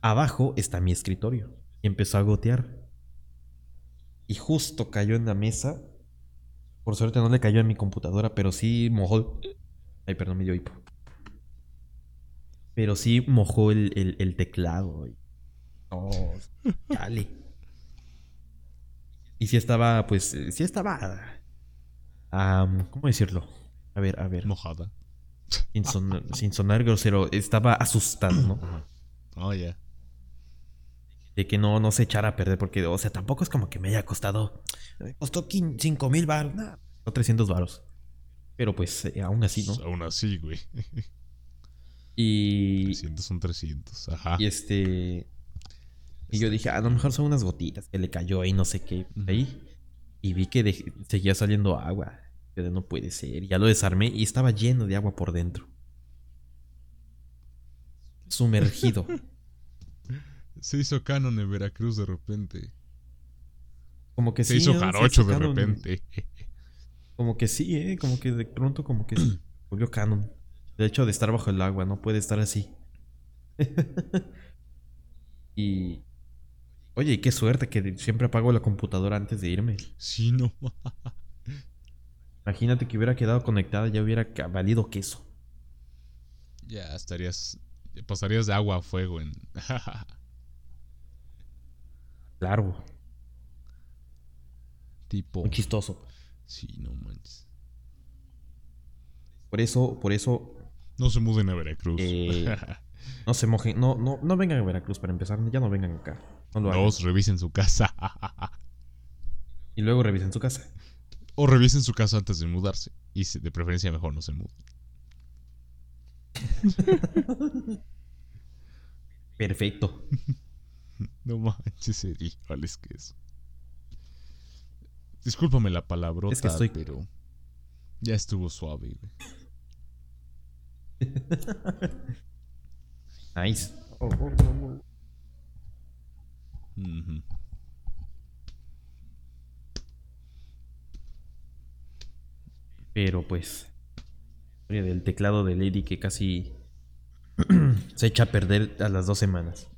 abajo está mi escritorio. Y empezó a gotear. Y justo cayó en la mesa. Por suerte no le cayó a mi computadora, pero sí mojó. Ay, perdón, me dio hipo. Pero sí mojó el, el- el teclado. No, dale. Y sí estaba, pues, eh, sí estaba. ¿Cómo decirlo? A ver, a ver. Mojada. Sin, son- sin sonar grosero, estaba asustado, ¿no? Oh, ya. De que no, no se echara a perder, porque, o sea, tampoco es como que me haya costado. me Costó 5 mil baros, nada. No 300 baros. Pero pues, eh, aún así, ¿no? Aún así, güey. Y, 300 son 300. Ajá. y este. Y yo dije, a lo mejor son unas gotitas que le cayó ahí, no sé qué. Ahí. Y vi que seguía saliendo agua. Pero no puede ser. Ya lo desarmé y estaba lleno de agua por dentro. Sumergido. Se hizo canon en Veracruz de repente. Como que Se sí. hizo ¿no? jarocho de repente. Como que sí, ¿eh? Como que de pronto como que se volvió canon. De hecho, de estar bajo el agua, no puede estar así. y... Oye, y qué suerte que siempre apago la computadora antes de irme. Sí, no. Imagínate que hubiera quedado conectada, ya hubiera valido queso. Ya estarías. Pasarías de agua a fuego en. Claro, tipo. muy chistoso. Sí, no manches. Por eso, por eso, No se muden a Veracruz. Eh, no se mojen. No, no, no vengan a Veracruz para empezar. Ya no vengan acá. No lo hagan. Dos, revisen su casa. Y luego revisen su casa. o revisen su casa antes de mudarse. Y de preferencia mejor no se muden. Perfecto. No manches, Eddie. Vale, es que eso. Discúlpame la palabrota, Es que estoy- pero. Ya estuvo suave, güey. Nice. Pero pues. Historia del teclado de Lady que casi se echa a perder a las dos semanas.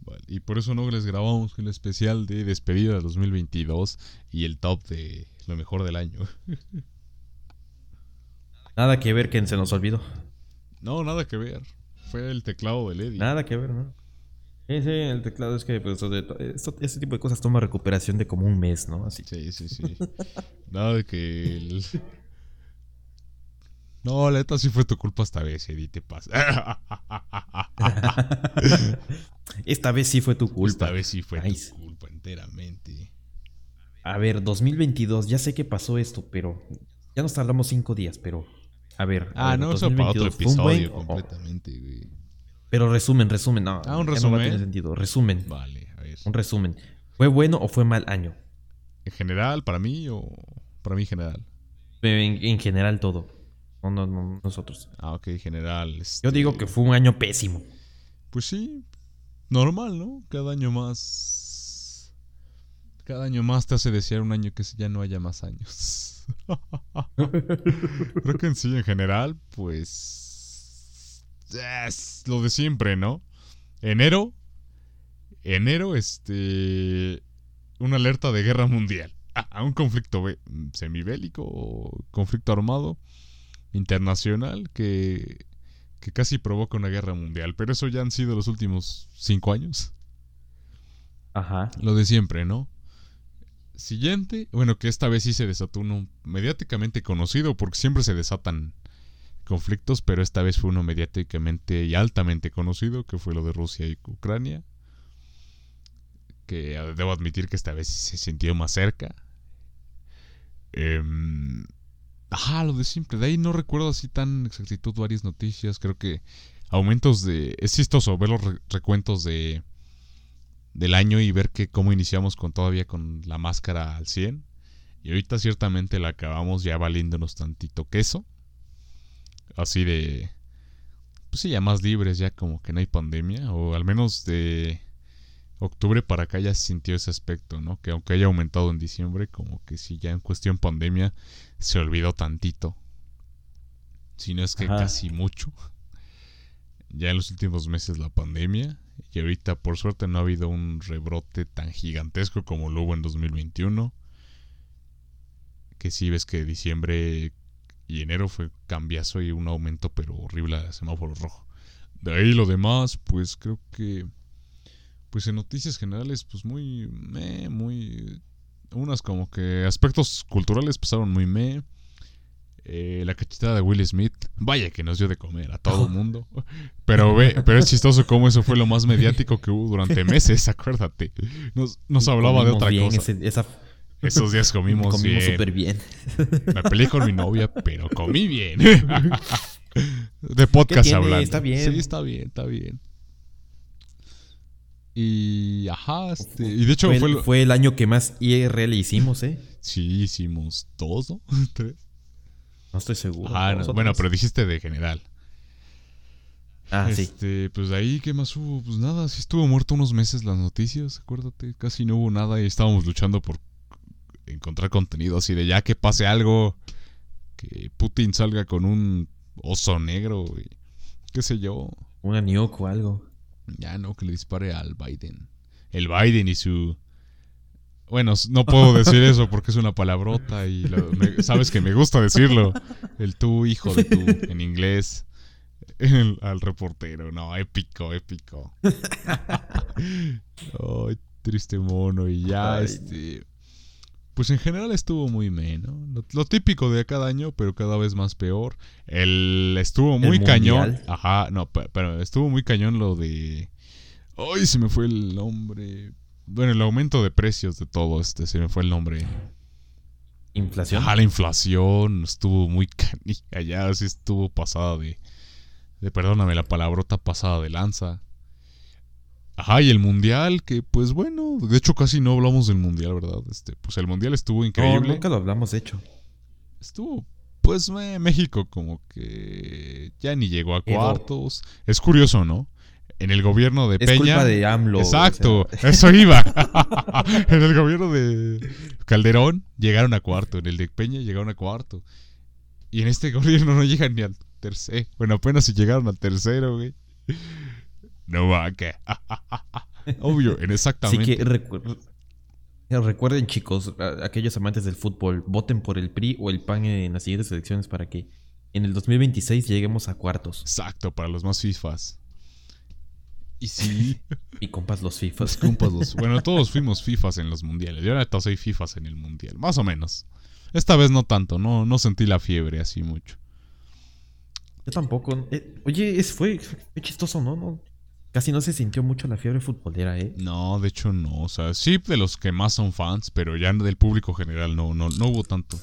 Vale, Y por eso no les grabamos el especial de despedida de 2022 y el top de lo mejor del año. Nada que ver que se nos olvidó. No, nada que ver. Fue el teclado de Lady. Nada que ver, ¿no? Sí, sí, el teclado es que pues, to- esto- este tipo de cosas toma recuperación de como un mes, ¿no? Así. Sí, sí, sí. Nada de que el... No, la neta sí fue tu culpa esta vez, Eddie, te pasa. Esta vez sí fue tu culpa. Esta vez sí fue Nice. tu culpa enteramente. A ver, 2022, ya sé que pasó esto, pero ya nos tardamos cinco días, pero a ver. a Ah, ver, no, eso para otro 2022, ¿fue un buen episodio completamente, güey. Pero resumen, resumen, no. Ah, un ya No resumen. tener sentido. Resumen, Vale, a ver. un resumen. ¿Fue bueno o fue mal año? ¿En general, para mí o para mí en general? En, en general todo. No, no, no, nosotros. Ah, ok, en general. Yo este, digo que fue un año pésimo. Pues sí, normal, ¿no? Cada año más... Cada año más te hace desear un año que ya no haya más años. Creo que en sí, en general, pues... Es lo de siempre, ¿no? Enero. Enero, este... Una alerta de guerra mundial. A, a un conflicto semibélico o conflicto armado internacional que que casi provoca una guerra mundial. Pero eso ya han sido los últimos cinco años. Ajá. Lo de siempre, ¿no? Siguiente, bueno, que esta vez sí se desató uno mediáticamente conocido, porque siempre se desatan conflictos, pero esta vez fue uno mediáticamente y altamente conocido, que fue lo de Rusia y Ucrania. Que eh, debo admitir que esta vez se sintió más cerca. Em, ajá, lo de siempre. De ahí no recuerdo así tan exactitud varias noticias. Creo que aumentos de... Es chistoso ver los recuentos de del año y ver que cómo iniciamos con todavía con la máscara al 100. Y ahorita ciertamente la acabamos ya valiéndonos tantito queso. Así de... Pues sí, ya más libres, ya como que no hay pandemia. O al menos de octubre para acá ya se sintió ese aspecto, ¿no? Que aunque haya aumentado en diciembre, como que sí, ya en cuestión pandemia se olvidó tantito. Si no es que casi mucho. Ya en los últimos meses la pandemia. Y ahorita por suerte no ha habido un rebrote tan gigantesco como lo hubo en 2021 que sí ves que diciembre y enero fue cambiazo y un aumento pero horrible a semáforo rojo. De ahí lo demás, pues creo que pues en noticias generales pues muy me, muy unas como que aspectos culturales pasaron muy me eh, la cachetada de Will Smith, vaya que nos dio de comer a todo el mundo. Pero ve, pero es chistoso cómo eso fue lo más mediático que hubo durante meses, acuérdate. Nos, nos hablaba de otra cosa. esa, esos días comimos, comimos súper bien. Me peleé con mi novia, pero comí bien. De podcast hablando. Está bien. Sí, está bien, está bien. Y ajá, este, y de hecho fue, el, fue el año que más IRL hicimos, ¿eh? Sí, hicimos dos, ¿no? Tres. No estoy seguro. Ah, bueno, pero dijiste de general. Ah, sí. Este, pues de ahí, ¿qué más hubo? Pues nada, sí estuvo muerto unos meses las noticias, acuérdate. Casi no hubo nada y estábamos luchando por encontrar contenido así de ya que pase algo, que Putin salga con un oso negro, y qué sé yo. Una nuke o algo. Ya no, que le dispare al Biden. El Biden y su... Bueno, no puedo decir eso porque es una palabrota y sabes que me gusta decirlo. El tú, hijo de tú, en inglés. al reportero, no, épico, épico. Ay, triste mono. Y ya, este. Pues en general estuvo muy menos. Lo, típico de cada año, pero cada vez más peor. El estuvo muy cañón. Ajá, no, pero, estuvo muy cañón lo de. Ay, se me fue el nombre. Bueno, el aumento de precios de todo este, se me fue el nombre. ¿Inflación? Ajá, la inflación estuvo muy canija. Ya sí estuvo pasada de. De perdóname la palabrota pasada de lanza. Ajá, y el mundial, que pues bueno, de hecho casi no hablamos del mundial, ¿verdad? Este, pues el mundial estuvo increíble. No, nunca lo hablamos, de hecho. Estuvo, pues México como que ya ni llegó a cuartos. Es curioso, ¿no? En el gobierno de Peña. Culpa de AMLO. Exacto, eso iba. en el gobierno de Calderón llegaron a cuarto, en el de Peña llegaron a cuarto. Y en este gobierno no llegan ni al tercero. Bueno, apenas si llegaron al tercero, güey. No va, que. Obvio, en exactamente. Así que recuerden, chicos, aquellos amantes del fútbol, voten por el PRI o el PAN en las siguientes elecciones para que en el 2026 lleguemos a cuartos. Exacto, para los más FIFAs. Y sí. y compas los FIFAs. compas los. Bueno, todos fuimos FIFAs en los mundiales. Yo ahora soy FIFAs en el mundial. Más o menos. Esta vez no tanto, no, no sentí la fiebre así mucho. Yo tampoco. Eh, oye, es, fue, fue chistoso, ¿no? ¿no? Casi no se sintió mucho la fiebre futbolera, ¿eh? No, de hecho no. O sea, sí de los que más son fans, pero ya del público general no, no, no hubo tanto.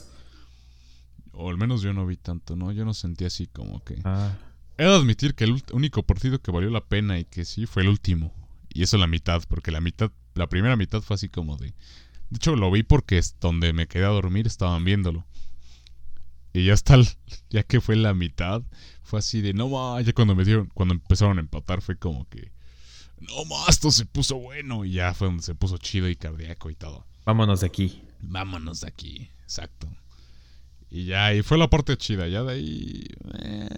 O al menos yo no vi tanto, ¿no? Yo no sentí así como que... Ah. He de admitir que el único partido que valió la pena y que sí fue el último. Y eso la mitad, porque la mitad, la primera mitad fue así como de... De hecho lo vi porque es donde me quedé a dormir estaban viéndolo. Ya está, ya que fue la mitad, fue así de, no más, ya cuando me dieron, cuando empezaron a empatar fue como que, no más, esto se puso bueno y ya fue donde se puso chido y cardíaco y todo. Vámonos de aquí. Vámonos de aquí, exacto. Y ya, y fue la parte chida, ya de ahí... Eh.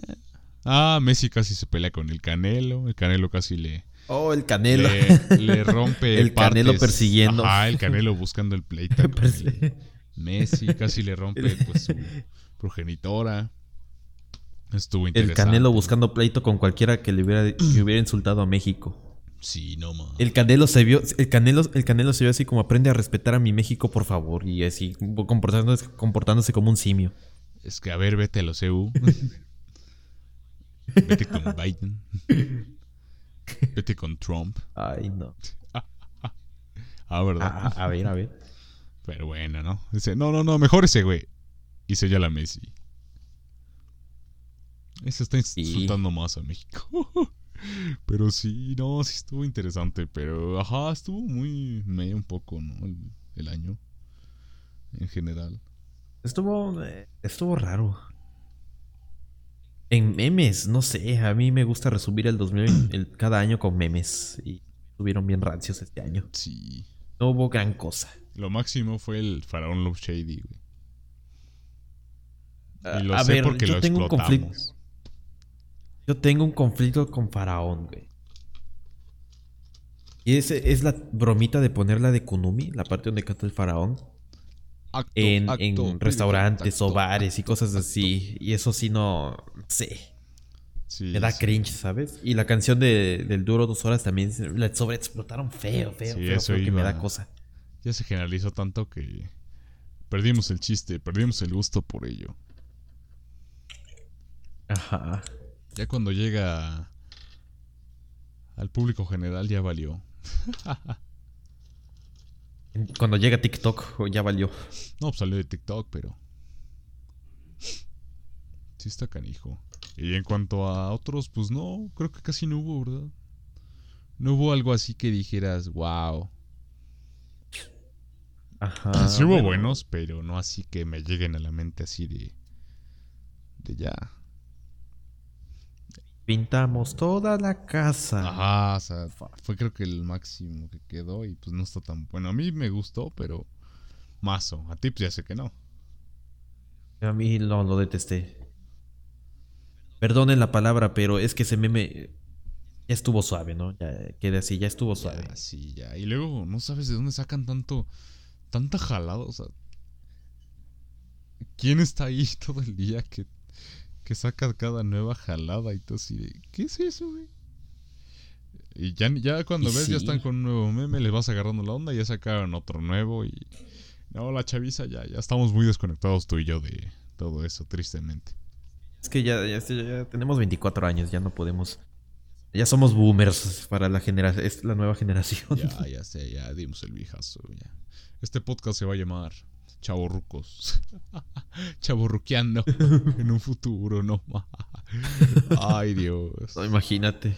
Ah, Messi casi se pelea con el Canelo, el Canelo casi le... Oh, el Canelo. Le, rompe el Canelo persiguiendo. Ah, el Canelo buscando el pleito. Messi casi le rompe pues, su, progenitora. Estuvo interesante. El Canelo buscando pleito con cualquiera que le hubiera, que hubiera insultado a México. Sí, no más. El Canelo se vio, el Canelo, el Canelo se vio así como aprende a respetar a mi México, por favor. Y así comportándose, comportándose como un simio. Es que a ver, vete a los EU. Vete con Biden. Vete con Trump. Ay, no. Ah, ¿verdad? A, a ver, a ver. Pero bueno, ¿no? Dice, no, no, no, mejor ese güey. Y se la Messi. Ese está insultando más a México. pero sí, no, sí estuvo interesante. Pero, ajá, estuvo muy medio un poco, ¿no? El, el año. En general. Estuvo, eh, estuvo raro. En memes, no sé, a mí me gusta resumir el 2020 el, cada año con memes. Y estuvieron bien rancios este año. Sí. No hubo gran cosa. Lo máximo fue el Faraón Love Shady, güey. Y lo a sé ver, porque yo lo tengo un conflicto. explotamos. Yo tengo un conflicto con Faraón, güey. Y ese es la bromita de ponerla de Kunumi, la parte donde canta el faraón, Acto, en, acto, en pide restaurantes o bares y cosas acto. así. Y eso sí no sé. Sí, Me da sí. cringe, ¿sabes? Y la canción de, del duro dos horas también la sobreexplotaron feo, feo, Sí, feo, eso feo, que me da cosa. Ya se generalizó tanto que perdimos el chiste, perdimos el gusto por ello. Ajá. Ya cuando llega al público general ya valió. Cuando llega TikTok, ya valió. No, pues salió de TikTok, pero. Sí está canijo. Y en cuanto a otros, pues no, creo que casi no hubo, ¿verdad? No hubo algo así que dijeras, wow. Ajá. sí hubo bueno, buenos, pero no así que me lleguen a la mente así de. De ya. Pintamos toda la casa. Ajá, o sea, fue creo que el máximo que quedó y pues no está tan bueno. A mí me gustó, pero. Mazo. A ti pues ya sé que no. A mí no lo detesté. Perdonen la palabra, pero es que ese meme ya estuvo suave, ¿no? Ya quede así, ya estuvo suave. Ya, sí, ya. Y luego no sabes de dónde sacan tanto. Tanta jalada, o sea. ¿Quién está ahí todo el día que, que saca cada nueva jalada y todo así de. ¿Qué es eso, güey? Y ya, ya cuando Y ves, ya están con un nuevo meme, les vas agarrando la onda y ya sacaron otro nuevo y. No, la chaviza ya, ya estamos muy desconectados tú y yo de todo eso, tristemente. Es que ya, ya, ya tenemos 24 años, ya no podemos. Ya somos boomers para la generación, es la nueva generación. Ya, ya sé, ya dimos el viejazo, ya. Este podcast se va a llamar Chavorrucos. Chavorruqueando en un futuro, no más. Ay, Dios. No, imagínate.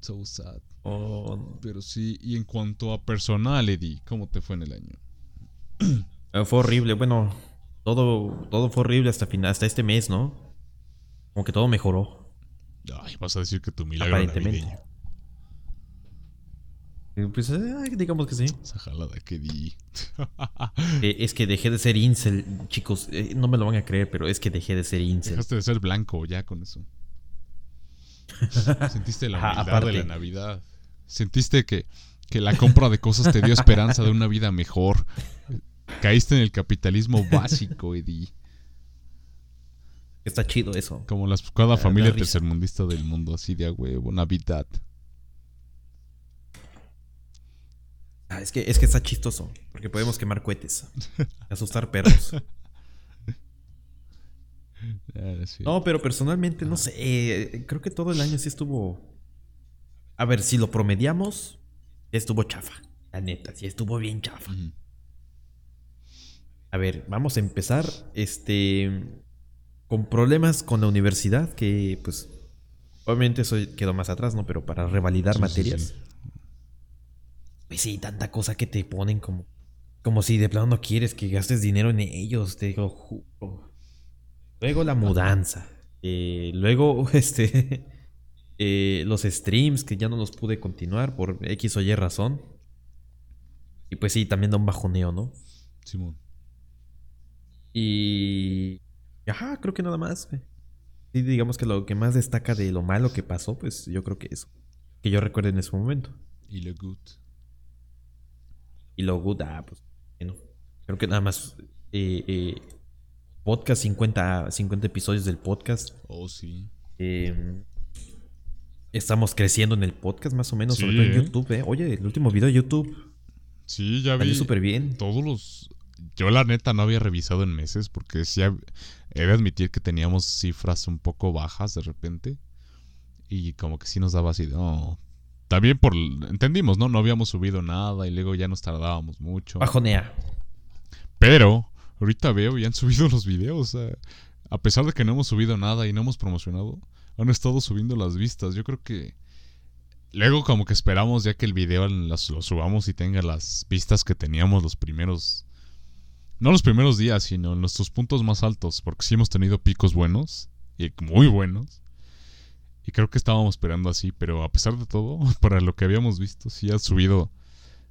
So sad. Oh, Pero sí, y en cuanto a personal, Eddie, ¿cómo te fue en el año? eh, fue horrible, bueno, todo, todo fue horrible hasta final, hasta este mes, ¿no? Como que todo mejoró. Ay, vas a decir que tu milagro Aparentemente. navideño. Pues eh, digamos que sí. Esa jalada que di. Eh, es que dejé de ser incel, chicos. eh, no me lo van a creer, pero es que dejé de ser incel. Dejaste de ser blanco ya con eso. Sentiste la humildad aparte. de la Navidad. Sentiste que, que la compra de cosas te dio esperanza de una vida mejor. Caíste en el capitalismo básico, Eddie. Está chido eso. Como las, cada da familia tercermundista del mundo, así de a huevo, Navidad. Ah, es que, es que está chistoso. Porque podemos quemar cohetes. Asustar perros. No, pero personalmente, no sé. eh, creo que todo el año sí estuvo. A ver, si lo promediamos, estuvo chafa. La neta, sí estuvo bien chafa. A ver, vamos a empezar. Este. Con problemas con la universidad, que pues. Obviamente eso quedó más atrás, ¿no? Pero para revalidar Sí, sí, materias. sí. Pues sí, tanta cosa que te ponen como. Como si de plano no quieres que gastes dinero en ellos, te lo juro. Luego la mudanza. eh, luego, este. eh, los streams que ya no los pude continuar por X o Y razón. Y pues sí, también da un bajoneo, ¿no? Simón. Y. Ajá, creo que nada más. Sí, digamos que lo que más destaca de lo malo que pasó, pues yo creo que eso. Que yo recuerde en ese momento. Y lo good. Y lo good, ah, pues. Bueno, creo que nada más. eh, eh, podcast, 50, 50 episodios del podcast. Oh, sí. Eh, estamos creciendo en el podcast, más o menos, sobre todo en ¿eh? YouTube, ¿eh? Oye, el último video de YouTube Sí, ya vi. súper bien. todos los. Yo, la neta, no había revisado en meses porque sí. he de admitir que teníamos cifras un poco bajas de repente. Y como que sí nos daba así de, no. También por. Entendimos, ¿no? No habíamos subido nada y luego ya nos tardábamos mucho. Bajonea. Pero, ahorita veo y han subido los videos. a pesar de que no hemos subido nada y no hemos promocionado, han estado subiendo las vistas. Yo creo que. Luego, como que esperamos ya que el video las- lo subamos y tenga las vistas que teníamos los primeros. No los primeros días, sino en nuestros puntos más altos. Porque sí hemos tenido picos buenos. Y muy buenos. Y creo que estábamos esperando así. Pero a pesar de todo, para lo que habíamos visto, sí ha subido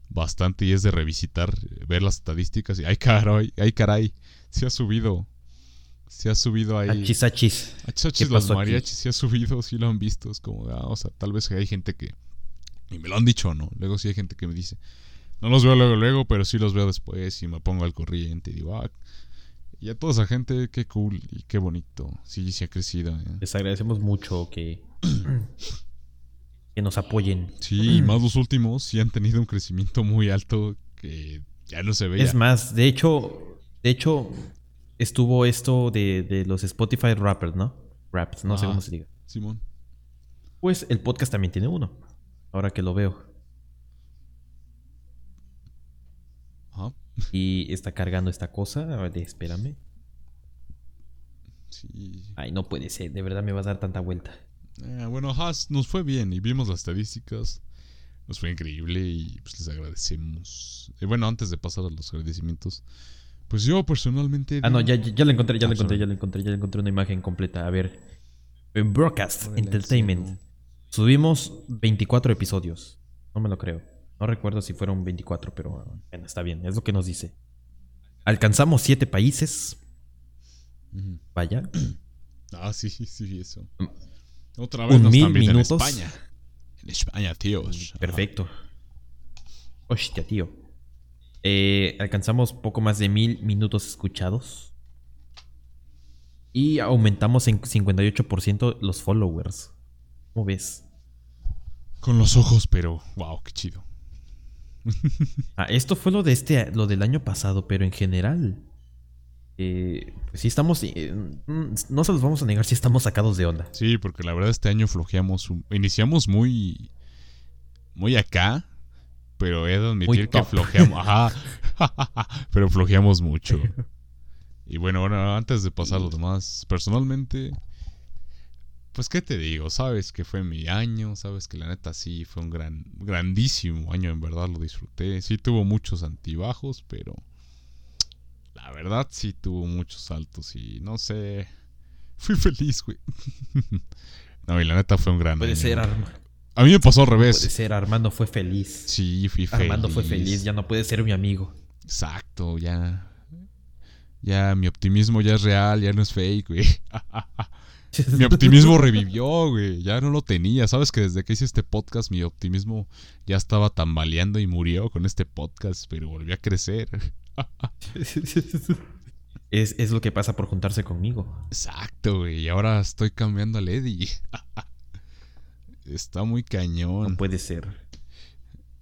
bastante. Y es de revisitar, eh, ver las estadísticas. Y ay, caray, ay, caray. Sí ha subido. Sí ha subido ahí. Achis, achis. Achachis, ¿Qué los aquí? mariachis sí ha subido, sí lo han visto. Es como, ah, o sea, tal vez hay gente que. Y me lo han dicho, ¿no? Luego sí hay gente que me dice. No los veo luego, luego, pero sí los veo después y me pongo al corriente y digo, ah. Y a toda esa gente, qué cool y qué bonito. Sí, sí ha crecido. ¿eh? Les agradecemos mucho que, que nos apoyen. Sí, y más los últimos sí han tenido un crecimiento muy alto que ya no se veía. Es más, de hecho, de hecho, estuvo esto de, de los Spotify rappers, ¿no? Raps, no sé cómo se diga. Simón. Pues el podcast también tiene uno. Ahora que lo veo. Ajá. Y está cargando esta cosa. A ver, espérame. Sí. Ay, no puede ser. De verdad me va a dar tanta vuelta. Eh, bueno, ajá, nos fue bien y vimos las estadísticas. Nos fue increíble y pues les agradecemos. Y bueno, antes de pasar a los agradecimientos, pues yo personalmente... Ah, no, ya, ya, ya lo encontré, ya lo Ah, encontré, ya lo encontré, ya lo encontré una imagen completa. A ver. En Broadcast Órale, Entertainment. Subimos 24 episodios. No me lo creo. No recuerdo si fueron 24, pero bueno, está bien. Es lo que nos dice. Alcanzamos 7 países. Vaya. Ah, sí, sí, sí, eso. Mm. Otra vez Un nos mil minutos. en España. En España, tíos. Ajá. Perfecto. Hostia, tío. Eh, alcanzamos poco más de mil minutos escuchados. Y aumentamos en 58% los followers. ¿Cómo ves? Con los ojos, pero wow, qué chido. Ah, esto fue lo de este, lo del año pasado, pero en general. eh, pues sí estamos. eh, mm, no se los vamos a negar si estamos sacados de onda. Sí, porque la verdad este año flojeamos. un- Iniciamos muy. Muy acá. Pero he de admitir que flojeamos. Ajá. pero flojeamos mucho. Y bueno, bueno, antes de pasar a lo demás, personalmente. Pues qué te digo, sabes que fue mi año, sabes que la neta sí fue un gran, grandísimo año, en verdad lo disfruté. Sí tuvo muchos antibajos, pero la verdad sí tuvo muchos altos y no sé, fui feliz, güey. no, y la neta fue un gran Puede año. ser, Arma- A mí me pasó al puede revés. ser, Armando fue feliz. Sí, fui feliz. Armando fue feliz, ya no puede ser mi amigo. Exacto, ya. Ya mi optimismo ya es real, ya no es fake, güey. mi optimismo revivió, güey. Ya no lo tenía. Sabes que desde que hice este podcast, mi optimismo ya estaba tambaleando y murió con este podcast, pero volvió a crecer. es, es lo que pasa por juntarse conmigo. Exacto, güey. Y ahora estoy cambiando al Eddie. Está muy No cañón. puede ser.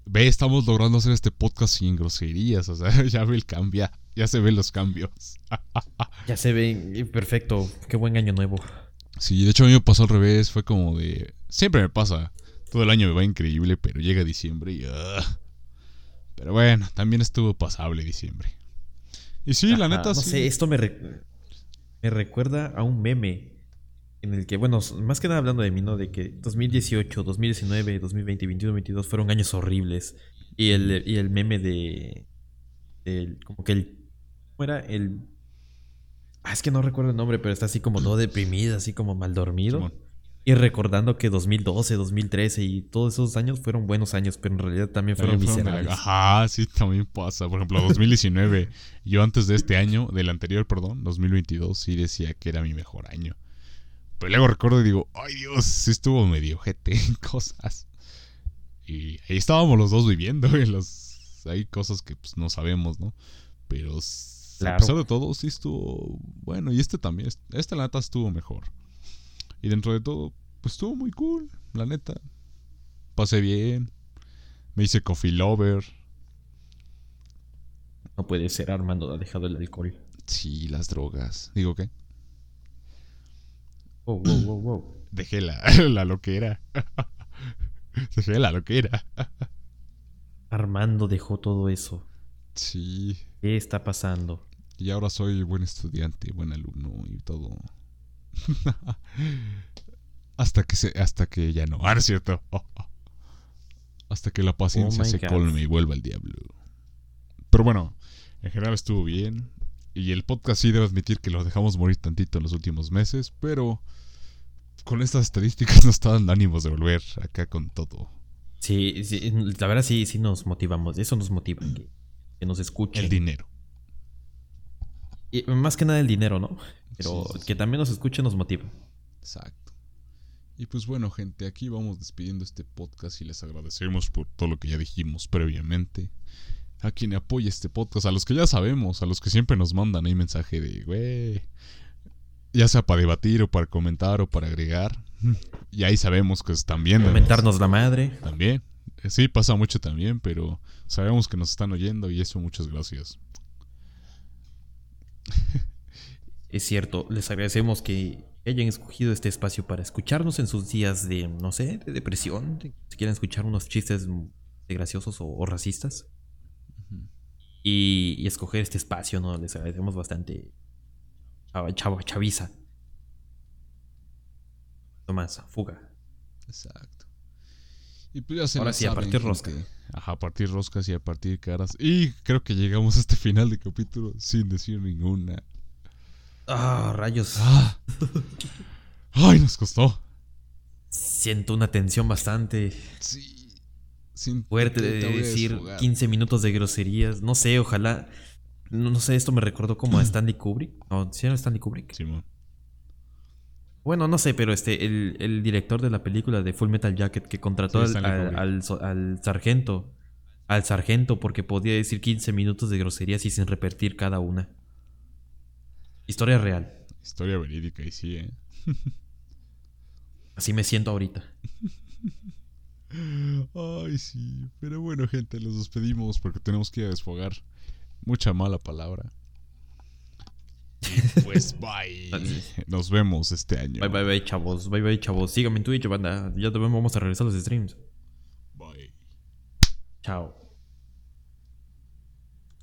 Ve, estamos logrando hacer este podcast sin groserías. O sea, ya ve el cambio. Ya se ven los cambios. Ya se ve eh, perfecto. Qué buen año nuevo. Sí, de hecho a mí me pasó al revés, fue como de... Siempre me pasa, todo el año me va increíble, pero llega diciembre y... ah. Pero bueno, también estuvo pasable diciembre. Y sí, la neta no sí. sé, esto me, re- me recuerda a un meme en el que, bueno, más que nada hablando de mí, ¿no? De que 2018, 2019, 2020, 2021, 2022 fueron años horribles. Y el, y el meme de, del- como que el, ¿cómo era? El, ah, es que no recuerdo el nombre, pero está así como todo deprimido, así como mal dormido. Simón. Y recordando que 2012, 2013 y todos esos años fueron buenos años, pero en realidad también fueron fueron la- miserables. Ajá, sí, también pasa. Por ejemplo, 2019, yo antes de este año, del anterior, perdón, 2022, sí decía que era mi mejor año. Pero luego recuerdo y digo, ay Dios, sí estuvo medio jete en cosas. Y ahí estábamos los dos viviendo, en los... hay cosas que pues no sabemos, ¿no? Pero a pesar de todo, sí estuvo bueno. Y este también, este la neta estuvo mejor. Y dentro de todo, pues estuvo muy cool, la neta. Pasé bien. Me hice coffee lover. No puede ser, Armando ha dejado el alcohol. Sí, las drogas. Digo, ¿qué? Wow, wow, wow, wow. Dejé la, la loquera. Dejé la loquera. Armando dejó todo eso. Sí. ¿Qué está pasando? Y ahora soy buen estudiante, buen alumno y todo. hasta que se, hasta que ya no. Ah, no es cierto. hasta que la paciencia Oh se God. colme y vuelva el diablo. Pero bueno, en general estuvo bien. Y el podcast sí debo admitir que lo dejamos morir tantito en los últimos meses, pero con estas estadísticas nos está dando ánimos de volver acá con todo. Sí, sí, la verdad sí, sí nos motivamos. Eso nos motiva. Que, que nos escuchen. El dinero. Y más que nada el dinero, ¿no? Pero Sí, sí, sí. que también nos escuchen nos motiva. Exacto. Y pues bueno, gente, aquí vamos despidiendo este podcast y les agradecemos por todo lo que ya dijimos previamente. A quien apoya este podcast, a los que ya sabemos, a los que siempre nos mandan ahí mensaje de, güey, ya sea para debatir o para comentar o para agregar. Y ahí sabemos que están viendo. Comentarnos la madre. También. Eh, Sí, pasa mucho también, pero sabemos que nos están oyendo y eso muchas gracias. Es cierto, les agradecemos que hayan escogido este espacio para escucharnos en sus días de, no sé, de depresión. de- si quieren escuchar unos chistes de graciosos o, o racistas. Y, y escoger este espacio, ¿no? Les agradecemos bastante. Chava, chava- chaviza. Tomás, fuga. Exacto. Y pues ya se Ahora sí, a partir rosca. Ajá, a partir roscas y a partir caras. Y creo que llegamos a este final de capítulo sin decir ninguna. Ah, rayos. ¡Ah! ¡Ay, nos costó! Siento una tensión bastante Sí. Sin fuerte de decir desfogar. 15 minutos de groserías. No sé, ojalá. No, no sé, esto me recordó como a Stanley Kubrick. No, ¿sí era Stanley Kubrick? Simón. Bueno, no sé, pero este, el, el director de la película de Full Metal Jacket que contrató Sí, al, al- al sargento. Al sargento porque podía decir 15 minutos de groserías y sin repetir cada una. Historia real. Historia verídica y sí, ¿eh? Así me siento ahorita. Ay, sí. Pero bueno, gente, los despedimos porque tenemos que ir a desfogar. Mucha mala palabra. Y pues bye. Nos vemos este año. Bye bye bye chavos. Bye bye chavos. Síganme en Twitch, banda. Ya también vamos a regresar los streams. Bye. Chao.